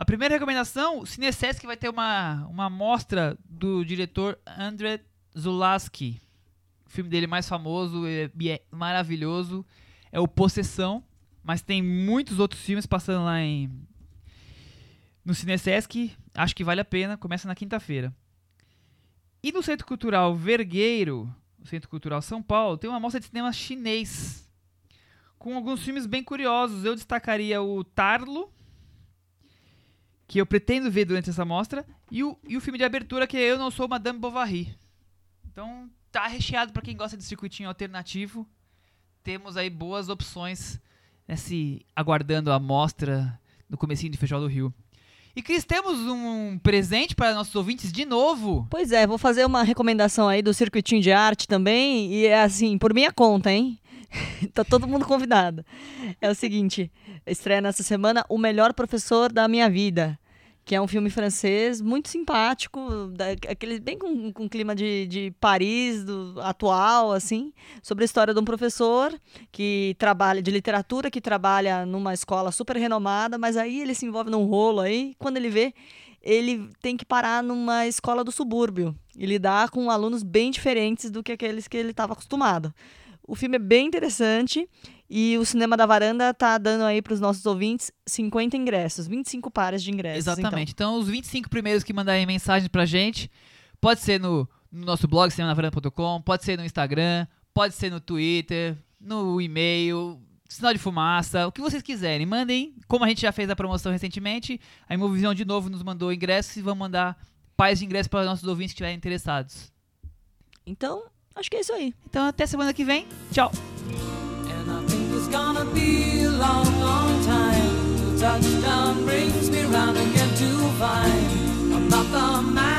A primeira recomendação, o Cinesesc vai ter uma, uma mostra do diretor André Zulaski. O filme dele mais famoso e é, é maravilhoso é o Possessão, mas tem muitos outros filmes passando lá em no Cinesesc. Acho que vale a pena, começa na quinta-feira. E no Centro Cultural Vergueiro, o Centro Cultural São Paulo, tem uma mostra de cinema chinês com alguns filmes bem curiosos. Eu destacaria o Tarlo, que eu pretendo ver durante essa mostra, e o, e o filme de abertura que é Eu Não Sou Madame Bovary. Então tá recheado para quem gosta de circuitinho alternativo. Temos aí boas opções nesse aguardando a mostra no comecinho de Festival do Rio. E Cris, temos um presente para nossos ouvintes de novo. Pois é, vou fazer uma recomendação aí do circuitinho de arte também, e é assim, por minha conta, hein? tá todo mundo convidado. É o seguinte, estreia nessa semana O Melhor Professor da Minha Vida que é um filme francês muito simpático, da, aquele, bem com, com clima de, de Paris do, atual, assim, sobre a história de um professor que trabalha de literatura, que trabalha numa escola super renomada, mas aí ele se envolve num rolo aí, quando ele vê, ele tem que parar numa escola do subúrbio e lidar com alunos bem diferentes do que aqueles que ele estava acostumado. O filme é bem interessante e o Cinema da Varanda tá dando aí para os nossos ouvintes 50 ingressos, 25 pares de ingressos. Exatamente. Então. então, os 25 primeiros que mandarem mensagem pra gente, pode ser no, no nosso blog cinemanavaranda.com, pode ser no Instagram, pode ser no Twitter, no e-mail, sinal de fumaça, o que vocês quiserem. Mandem, como a gente já fez a promoção recentemente, a Imovisão de novo nos mandou ingressos e vão mandar pares de ingressos para os nossos ouvintes que estiverem interessados. Então, Acho que é isso aí. Então até semana que vem. Tchau. gonna be a long, long time. Till touchdown brings me round again to find I'm not the man.